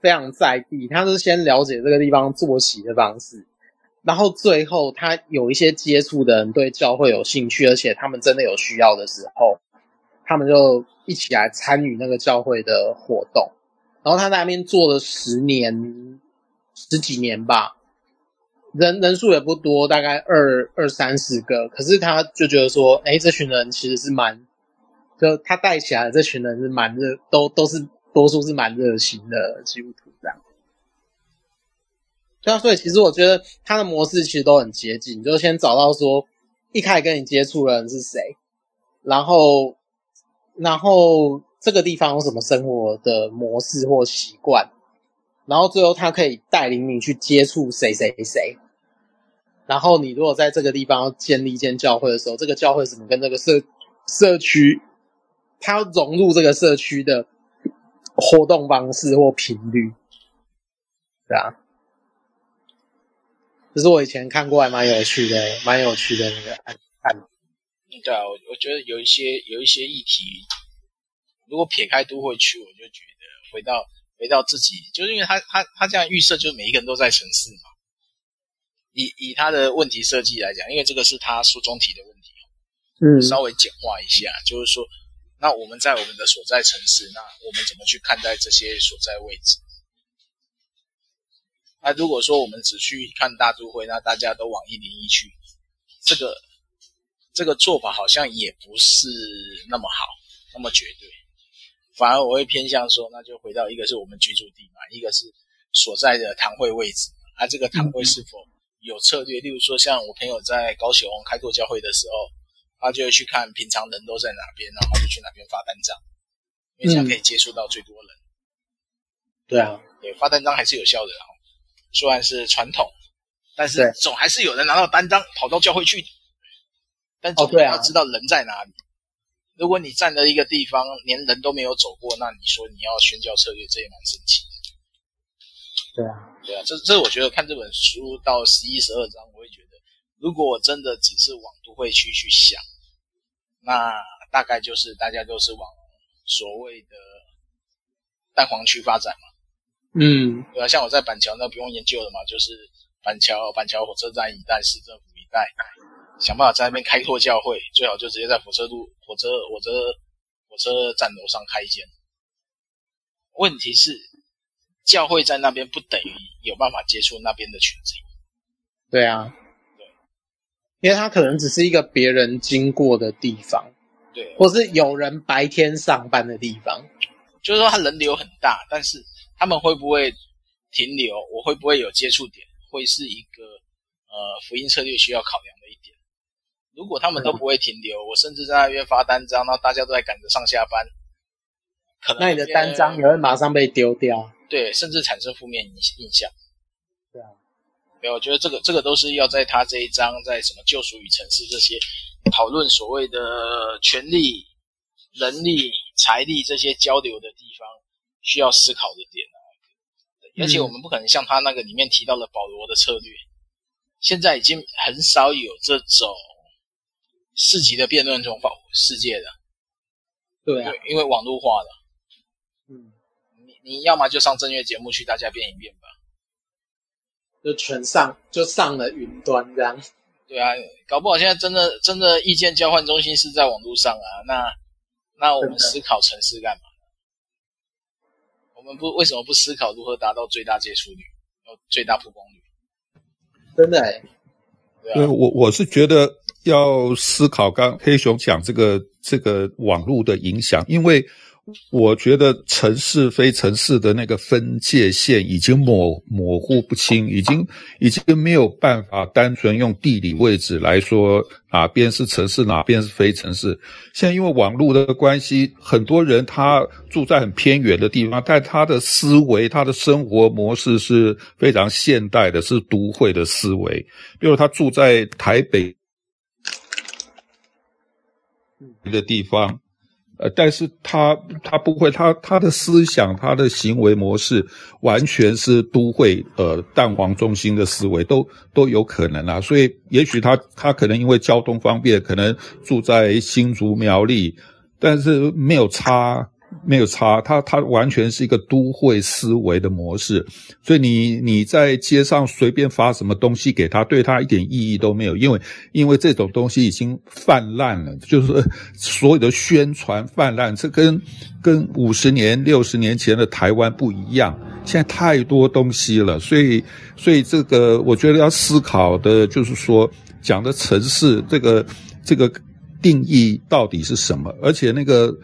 非常在地。他是先了解这个地方作息的方式，然后最后他有一些接触的人对教会有兴趣，而且他们真的有需要的时候，他们就一起来参与那个教会的活动。然后他在那边做了十年十几年吧，人人数也不多，大概二二三十个。可是他就觉得说，哎，这群人其实是蛮，就他带起来的这群人是蛮热，都都是多数是蛮热心的基督徒这样。对啊，所以其实我觉得他的模式其实都很接近，就先找到说一开始跟你接触的人是谁，然后，然后。这个地方有什么生活的模式或习惯，然后最后他可以带领你去接触谁谁谁，然后你如果在这个地方建立一间教会的时候，这个教会怎么跟这个社社区，它融入这个社区的活动方式或频率，对啊，这是我以前看过还蛮有趣的，蛮有趣的那个案案。对啊，我我觉得有一些有一些议题。如果撇开都会区，我就觉得回到回到自己，就是因为他他他这样预设，就是每一个人都在城市嘛。以以他的问题设计来讲，因为这个是他书中提的问题，嗯，稍微简化一下，就是说，那我们在我们的所在城市，那我们怎么去看待这些所在位置？那如果说我们只去看大都会，那大家都往一零一去，这个这个做法好像也不是那么好，那么绝对。反而我会偏向说，那就回到一个是我们居住地嘛，一个是所在的堂会位置，啊，这个堂会是否有策略？例如说，像我朋友在高雄开拓教会的时候，他就会去看平常人都在哪边，然后就去哪边发单张，因为这样可以接触到最多人。对啊，对，发单张还是有效的哈，虽然是传统，但是总还是有人拿到单张跑到教会去，但总要知道人在哪里。如果你站在一个地方，连人都没有走过，那你说你要宣教策略，这也蛮神奇的。对啊，对啊，这这我觉得看这本书到十一、十二章，我会觉得，如果我真的只是往都会区去想，那大概就是大家都是往所谓的蛋黄区发展嘛。嗯，对啊，像我在板桥，那不用研究了嘛，就是板桥板桥火车站一带、市政府一带。想办法在那边开拓教会，最好就直接在火车路、火车、火车、火车站楼上开一间。问题是，教会在那边不等于有办法接触那边的群体。对啊，对，因为他可能只是一个别人经过的地方，对，或是有人白天上班的地方。就是说，他人流很大，但是他们会不会停留？我会不会有接触点？会是一个呃福音策略需要考量的一点。如果他们都不会停留，我甚至在那边发单张，然后大家都在赶着上下班，可能那你的单张也会马上被丢掉，对，甚至产生负面印印象。对啊，没有，我觉得这个这个都是要在他这一章，在什么救赎与城市这些讨论所谓的权力、人力、财力这些交流的地方，需要思考的点啊。而且我们不可能像他那个里面提到的保罗的策略，现在已经很少有这种。市集的辩论中，法世界的，对啊，因为网络化了，嗯，你你要么就上正月节目去，大家辩一辩吧，就全上就上了云端这样，对啊，搞不好现在真的真的意见交换中心是在网络上啊，那那我们思考城市干嘛？我们不为什么不思考如何达到最大接触率，最大曝光率？真的哎，对啊，我我是觉得。要思考刚黑熊讲这个这个网络的影响，因为我觉得城市非城市的那个分界线已经模模糊不清，已经已经没有办法单纯用地理位置来说哪边是城市，哪边是非城市。现在因为网络的关系，很多人他住在很偏远的地方，但他的思维、他的生活模式是非常现代的，是都会的思维。比如他住在台北。一个地方，呃，但是他他不会，他他的思想、他的行为模式完全是都会呃蛋黄中心的思维，都都有可能啊。所以，也许他他可能因为交通方便，可能住在新竹苗栗，但是没有差，没有差，它它完全是一个都会思维的模式，所以你你在街上随便发什么东西给他，对他一点意义都没有，因为因为这种东西已经泛滥了，就是所有的宣传泛滥，这跟跟五十年、六十年前的台湾不一样，现在太多东西了，所以所以这个我觉得要思考的就是说，讲的城市这个这个定义到底是什么，而且那个。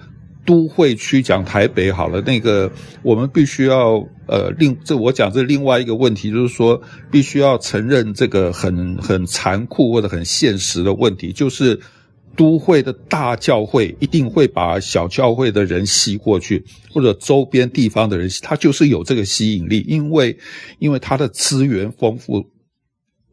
都会区讲台北好了，那个我们必须要呃另这我讲这另外一个问题，就是说必须要承认这个很很残酷或者很现实的问题，就是都会的大教会一定会把小教会的人吸过去，或者周边地方的人，他就是有这个吸引力，因为因为他的资源丰富。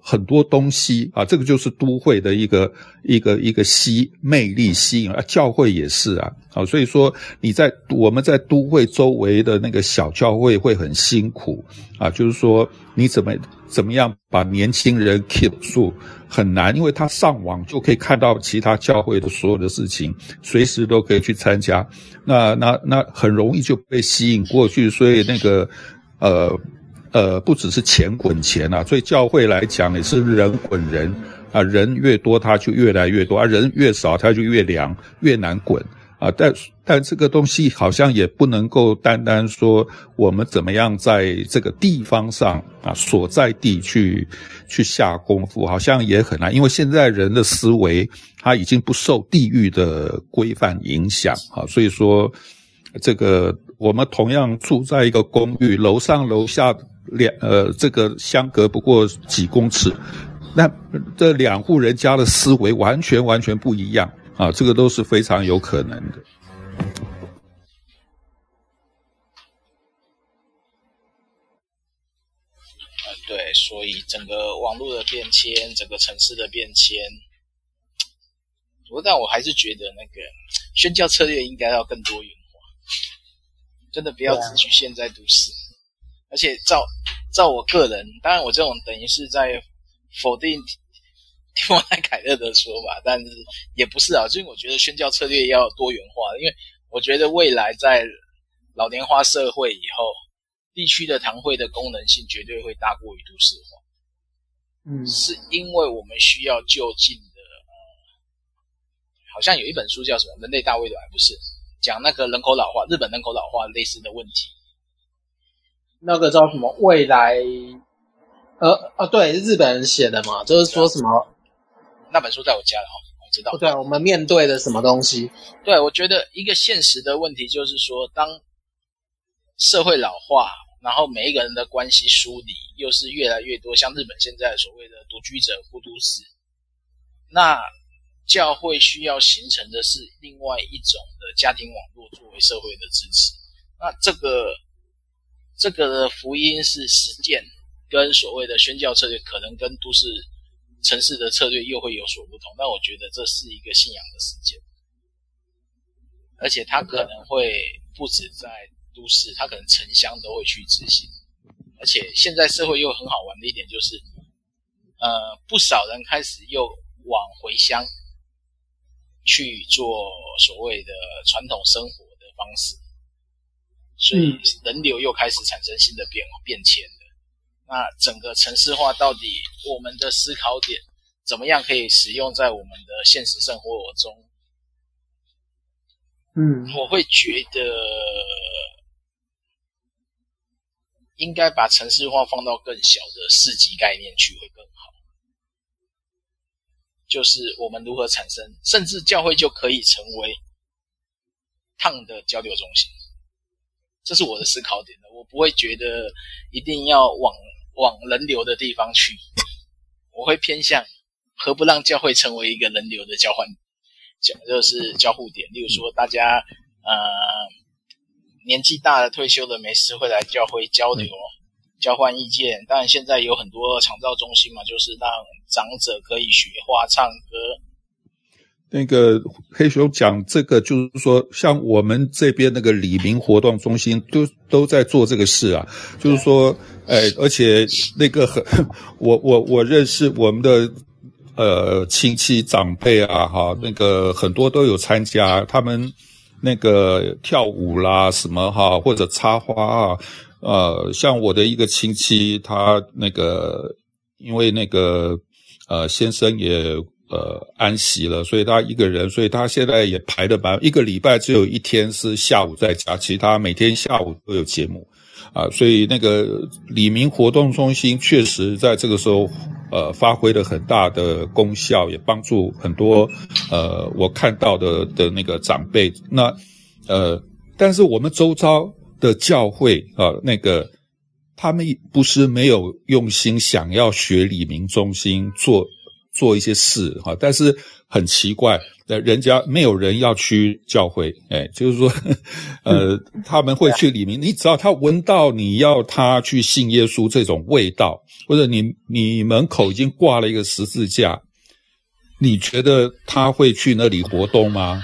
很多东西啊，这个就是都会的一个一个一个吸魅力吸引啊，教会也是啊，啊，所以说你在我们在都会周围的那个小教会会很辛苦啊，就是说你怎么怎么样把年轻人 keep 住很难，因为他上网就可以看到其他教会的所有的事情，随时都可以去参加，那那那很容易就被吸引过去，所以那个呃。呃，不只是钱滚钱啊，所以教会来讲也是人滚人啊，人越多它就越来越多，啊人越少它就越凉，越难滚啊。但但这个东西好像也不能够单单说我们怎么样在这个地方上啊所在地去去下功夫，好像也很难，因为现在人的思维他已经不受地域的规范影响啊，所以说这个我们同样住在一个公寓，楼上楼下。两呃，这个相隔不过几公尺，那这两户人家的思维完全完全不一样啊，这个都是非常有可能的。呃，对，所以整个网络的变迁，整个城市的变迁，不过但我还是觉得那个宣教策略应该要更多元化，真的不要只局限在都市。而且照照我个人，当然我这种等于是在否定提摩太凯勒的说法，但是也不是啊，所以我觉得宣教策略要多元化，因为我觉得未来在老年化社会以后，地区的堂会的功能性绝对会大过于都市化。嗯，是因为我们需要就近的，呃，好像有一本书叫什么《人类大未来》，不是讲那个人口老化，日本人口老化类似的问题。那个叫什么？未来，呃，哦，对，日本人写的嘛，就是说什么？那本书在我家了哦，我知道。对，我们面对的什么东西？对，我觉得一个现实的问题就是说，当社会老化，然后每一个人的关系疏离，又是越来越多，像日本现在所谓的独居者孤独死，那教会需要形成的是另外一种的家庭网络作为社会的支持，那这个。这个的福音是实践，跟所谓的宣教策略，可能跟都市城市的策略又会有所不同。但我觉得这是一个信仰的实践，而且它可能会不止在都市，它可能城乡都会去执行。而且现在社会又很好玩的一点就是，呃，不少人开始又往回乡去做所谓的传统生活的方式。所以人流又开始产生新的变变迁了。那整个城市化到底我们的思考点怎么样可以使用在我们的现实生活中？嗯，我会觉得应该把城市化放到更小的市级概念去会更好。就是我们如何产生，甚至教会就可以成为烫的交流中心。这是我的思考点的，我不会觉得一定要往往人流的地方去，我会偏向何不让教会成为一个人流的交换，讲就是交互点。例如说，大家呃年纪大了退休了没事会来教会交流、交换意见。当然，现在有很多长照中心嘛，就是让长者可以学画、唱歌。那个黑熊讲这个，就是说，像我们这边那个李明活动中心都都在做这个事啊，就是说，哎，而且那个很，我我我认识我们的呃亲戚长辈啊，哈，那个很多都有参加，他们那个跳舞啦什么哈，或者插花啊，呃，像我的一个亲戚，他那个因为那个呃先生也呃安息了，所以他一个人，所以他现在也排的班，一个礼拜只有一天是下午在家，其他每天下午都有节目。啊，所以那个李明活动中心确实在这个时候，呃，发挥了很大的功效，也帮助很多呃我看到的的那个长辈。那呃，但是我们周遭的教会啊，那个他们不是没有用心想要学李明中心做做一些事哈，但是。很奇怪，人家没有人要去教会，哎，就是说，呃，他们会去里面。你只要他闻到你要他去信耶稣这种味道，或者你你门口已经挂了一个十字架，你觉得他会去那里活动吗？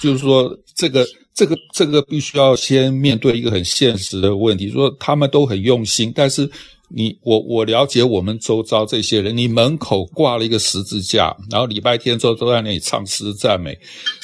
就是说，这个这个这个必须要先面对一个很现实的问题，说他们都很用心，但是。你我我了解我们周遭这些人，你门口挂了一个十字架，然后礼拜天之后都在那里唱诗赞美，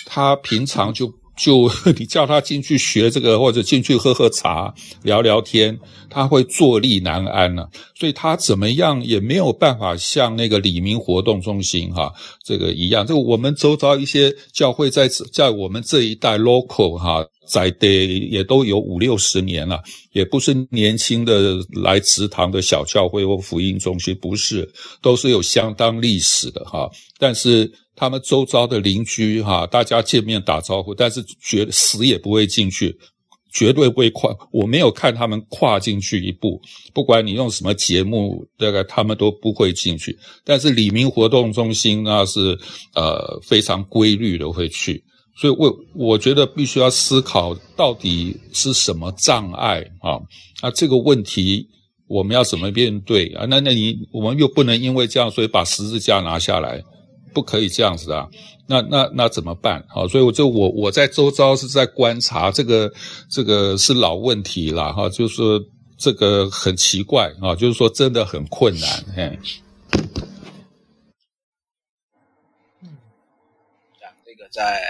他平常就就 你叫他进去学这个或者进去喝喝茶聊聊天，他会坐立难安呢、啊，所以他怎么样也没有办法像那个李明活动中心哈这个一样，这个我们周遭一些教会在在我们这一代 local 哈。在的也都有五六十年了，也不是年轻的来祠堂的小教会或福音中心，不是，都是有相当历史的哈。但是他们周遭的邻居哈，大家见面打招呼，但是绝死也不会进去，绝对不会跨。我没有看他们跨进去一步，不管你用什么节目，大概他们都不会进去。但是里民活动中心那是呃非常规律的会去。所以我，我觉得必须要思考到底是什么障碍啊？那，这个问题我们要怎么面对啊？那那你我们又不能因为这样，所以把十字架拿下来，不可以这样子啊？那那那怎么办？好，所以我就我我在周遭是在观察这个这个是老问题了哈，就是说这个很奇怪啊，就是说真的很困难，嘿。嗯，讲这个在。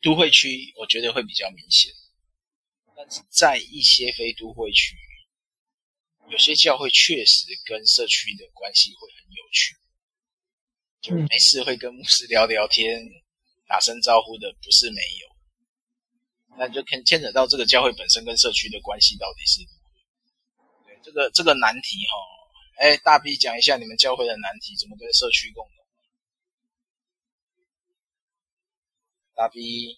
都会区我觉得会比较明显，但是在一些非都会区，有些教会确实跟社区的关系会很有趣，就没事会跟牧师聊聊天、打声招呼的，不是没有，那就牵牵扯到这个教会本身跟社区的关系到底是如何。对，这个这个难题哈，哎，大 B 讲一下你们教会的难题怎么跟社区共同。大 B，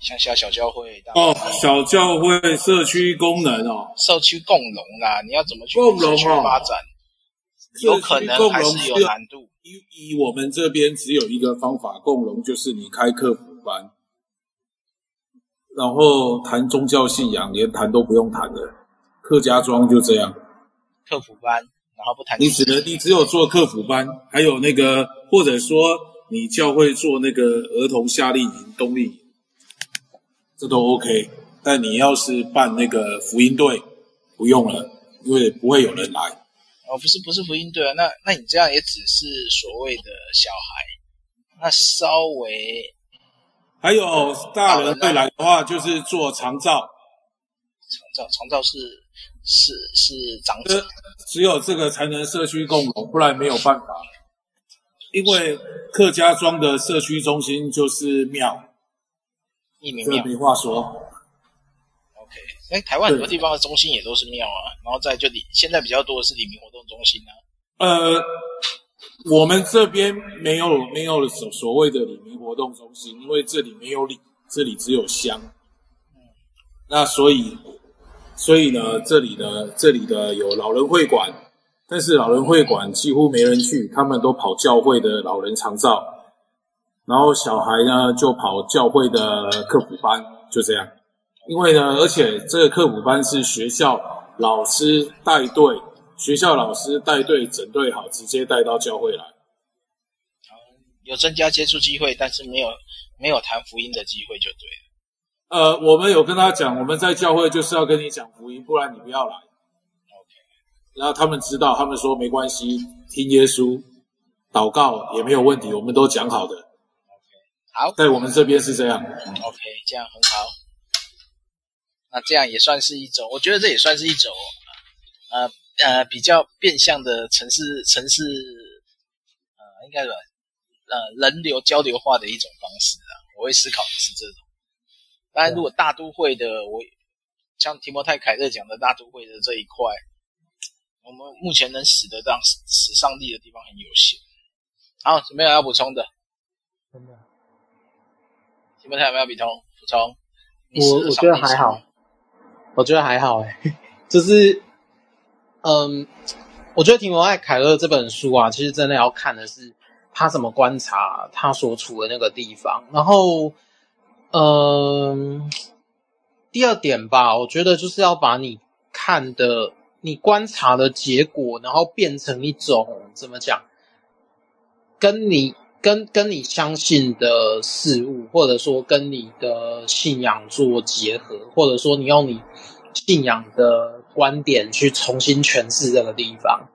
乡下小教会哦，小教会社区功能哦，社区共融啦，你要怎么去社区发展？有可能还是有难度。以以我们这边只有一个方法共融，就是你开客服班，然后谈宗教信仰，连谈都不用谈的，客家庄就这样。客服班，然后不谈。你只能，你只有做客服班，还有那个，或者说。你教会做那个儿童夏令营、冬令营，这都 OK。但你要是办那个福音队，不用了，因为不会有人来。哦，不是，不是福音队啊。那那你这样也只是所谓的小孩。那稍微还有大人会来的话，就是做长照。长照，长照是是是长者。只有这个才能社区共融，不然没有办法。因为客家庄的社区中心就是庙，义民庙，这没话说。OK，哎，台湾很多地方的中心也都是庙啊，然后再就里，现在比较多的是里民活动中心啊。呃，我们这边没有没有所所谓的里民活动中心，因为这里没有里，这里只有乡。嗯，那所以所以呢，这里的这里的有老人会馆。但是老人会馆几乎没人去，他们都跑教会的老人长照，然后小孩呢就跑教会的课辅班，就这样。因为呢，而且这个课辅班是学校老师带队，学校老师带队整队好，直接带到教会来。有增加接触机会，但是没有没有谈福音的机会，就对了。呃，我们有跟他讲，我们在教会就是要跟你讲福音，不然你不要来。OK 然后他们知道，他们说没关系，听耶稣祷告也没有问题，我们都讲好的。OK 好，在我们这边是这样。OK，这样很好。那这样也算是一种，我觉得这也算是一种，呃呃，比较变相的城市城市，呃，应该说，呃，人流交流化的一种方式啊。我会思考的是这种。当然，如果大都会的，我像提摩太凯勒讲的大都会的这一块，我们目前能使得上使上力的地方很有限。好，有没有要补充的？真的，提摩太有没有补充？补充？我我觉得还好。我觉得还好哎，就是，嗯，我觉得提摩爱凯勒这本书啊，其实真的要看的是他怎么观察他所处的那个地方。然后，嗯，第二点吧，我觉得就是要把你看的、你观察的结果，然后变成一种怎么讲，跟你跟跟你相信的事物，或者说跟你的信仰做结合，或者说你用你。信仰的观点去重新诠释这个地方，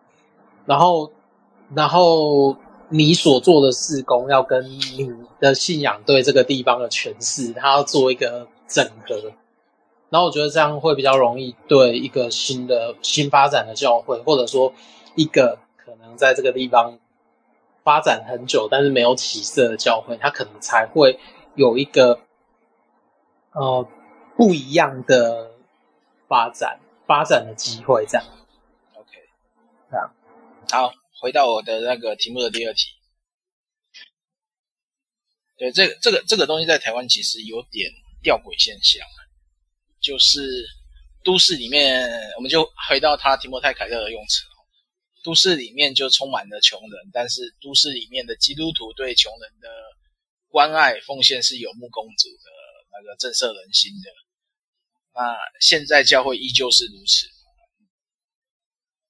然后，然后你所做的事工要跟你的信仰对这个地方的诠释，它要做一个整合。然后我觉得这样会比较容易对一个新的新发展的教会，或者说一个可能在这个地方发展很久但是没有起色的教会，它可能才会有一个呃不一样的。发展发展的机会，这样，OK，这样，好，回到我的那个题目的第二题。对，这个这个这个东西在台湾其实有点吊诡现象，就是都市里面，我们就回到他提莫泰凯勒的用词，都市里面就充满了穷人，但是都市里面的基督徒对穷人的关爱奉献是有目共睹的，那个震慑人心的。那现在教会依旧是如此。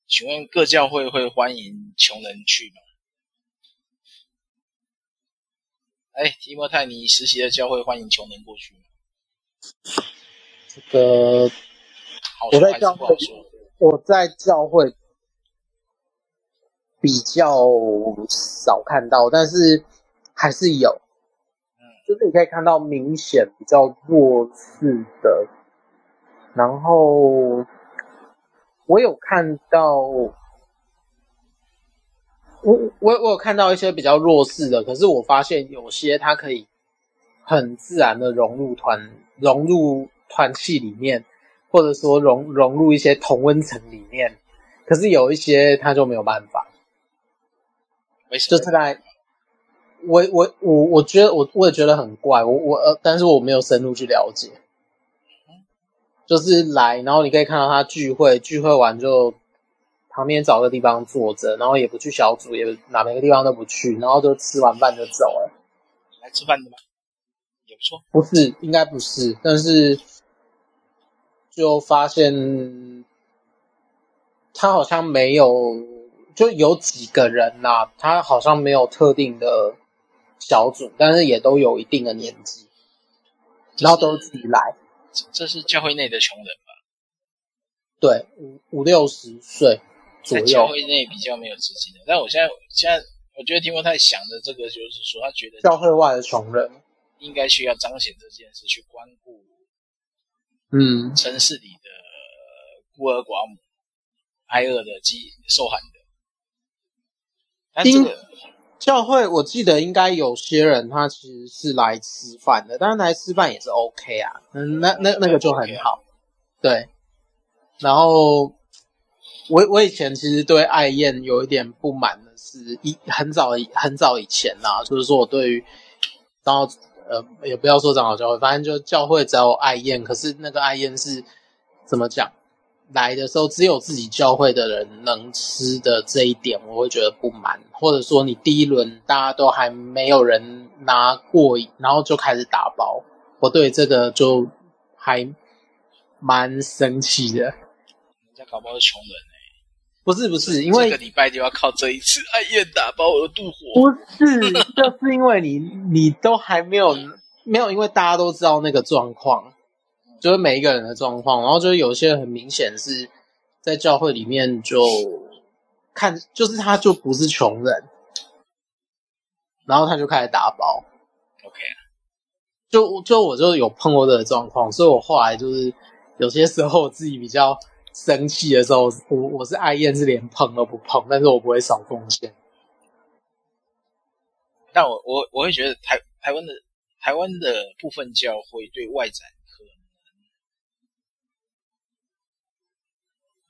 请问各教会会欢迎穷人去吗？哎，提莫泰，你实习的教会欢迎穷人过去吗？这个，我在教会，我在教会比较少看到，但是还是有。嗯，就是你可以看到明显比较弱势的。然后我有看到，我我我有看到一些比较弱势的，可是我发现有些他可以很自然的融入团融入团契里面，或者说融融入一些同温层里面，可是有一些他就没有办法。没事，就是在，我我我我觉得我我也觉得很怪，我我呃，但是我没有深入去了解。就是来，然后你可以看到他聚会，聚会完就旁边找个地方坐着，然后也不去小组，也哪每个地方都不去，然后就吃完饭就走了。来吃饭的吗？也不错。不是，应该不是，但是就发现他好像没有，就有几个人呐、啊，他好像没有特定的小组，但是也都有一定的年纪，然后都自己来。这是教会内的穷人吧？对，五五六十岁左右。教会内比较没有资金的，但我现在现在我觉得提摩太想的这个就是说，他觉得教会外的穷人应该需要彰显这件事，去关顾嗯城市里的孤儿寡母、挨饿的、饥受寒的。但这个。教会，我记得应该有些人他其实是来吃饭的，但是来吃饭也是 OK 啊，嗯，那那那个就很好，对。然后我我以前其实对爱宴有一点不满的是，一很早很早以前啦，就是说我对于然后呃也不要说长老教会，反正就教会只要有爱宴，可是那个爱宴是怎么讲？来的时候只有自己教会的人能吃的这一点，我会觉得不满，或者说你第一轮大家都还没有人拿过，然后就开始打包，我对这个就还蛮生气的。人家搞不好是穷人哎、欸，不是不是，因为这个礼拜就要靠这一次爱宴打包而度火。不是，就是因为你你都还没有没有，因为大家都知道那个状况。就是每一个人的状况，然后就是有些很明显是在教会里面就看，就是他就不是穷人，然后他就开始打包，OK，就就我就有碰过这个状况，所以我后来就是有些时候我自己比较生气的时候，我我是爱燕是连碰都不碰，但是我不会少贡献。但我我我会觉得台台湾的台湾的部分教会对外展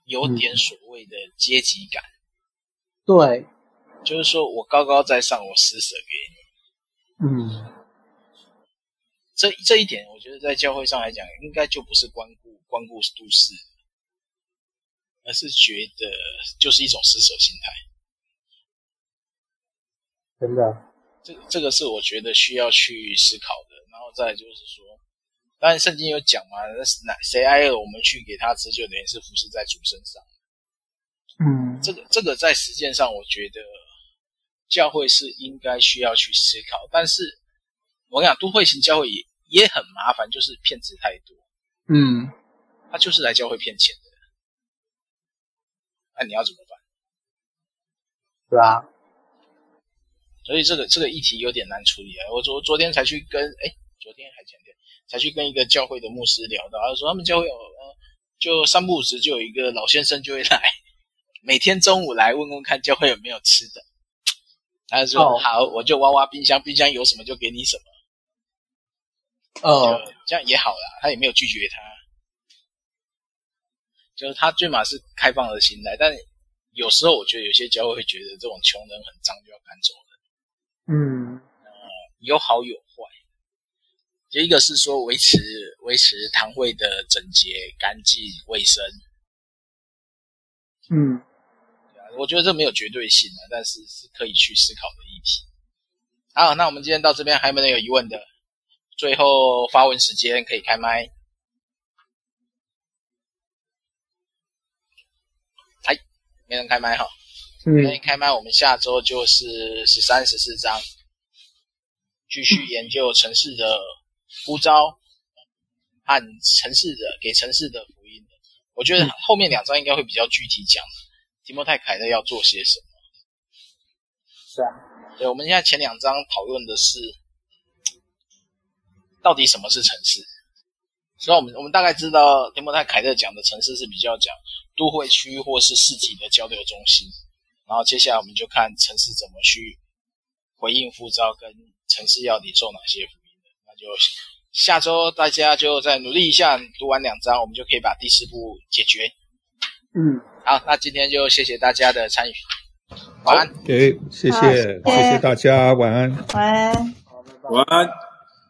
有点所谓的阶级感。嗯、对，就是说我高高在上，我施舍给你。嗯，这这一点，我觉得在教会上来讲，应该就不是关顾关顾都市，而是觉得就是一种施舍心态。真的。这这个是我觉得需要去思考的，然后再就是说，当然圣经有讲嘛，那谁挨饿，我们去给他吃，就等于是服侍在主身上。嗯，这个这个在实践上，我觉得教会是应该需要去思考，但是我跟你讲，都会型教会也也很麻烦，就是骗子太多。嗯，他就是来教会骗钱的，那你要怎么办？对啊。所以这个这个议题有点难处理啊！我昨昨天才去跟哎，昨天还前天才去跟一个教会的牧师聊到，他说他们教会有呃，就三不五时就有一个老先生就会来，每天中午来问问看教会有没有吃的。他说、oh. 好，我就挖挖冰箱，冰箱有什么就给你什么。哦、oh.，这样也好啦，他也没有拒绝他，就是他最码是开放的心态，但有时候我觉得有些教会会觉得这种穷人很脏，就要赶走。嗯，呃，有好有坏。就一个是说维持维持堂会的整洁、干净、卫生。嗯，我觉得这没有绝对性啊，但是是可以去思考的议题。好，那我们今天到这边还有没有人有疑问的？最后发问时间可以开麦。哎，没人开麦哈。嗯，开麦，我们下周就是十三、十四章，继续研究城市的呼召和城市的给城市的福音的。我觉得后面两章应该会比较具体讲提摩太凯勒要做些什么。是啊，对，我们现在前两章讨论的是到底什么是城市。所以我们我们大概知道提摩太凯勒讲的城市是比较讲都会区或是市集的交流中心。然后接下来我们就看城市怎么去回应呼召，跟城市要你做哪些就下周大家就再努力一下，读完两章，我们就可以把第四步解决。嗯，好，那今天就谢谢大家的参与，晚安。给谢谢谢谢大家，晚安，晚安，晚安。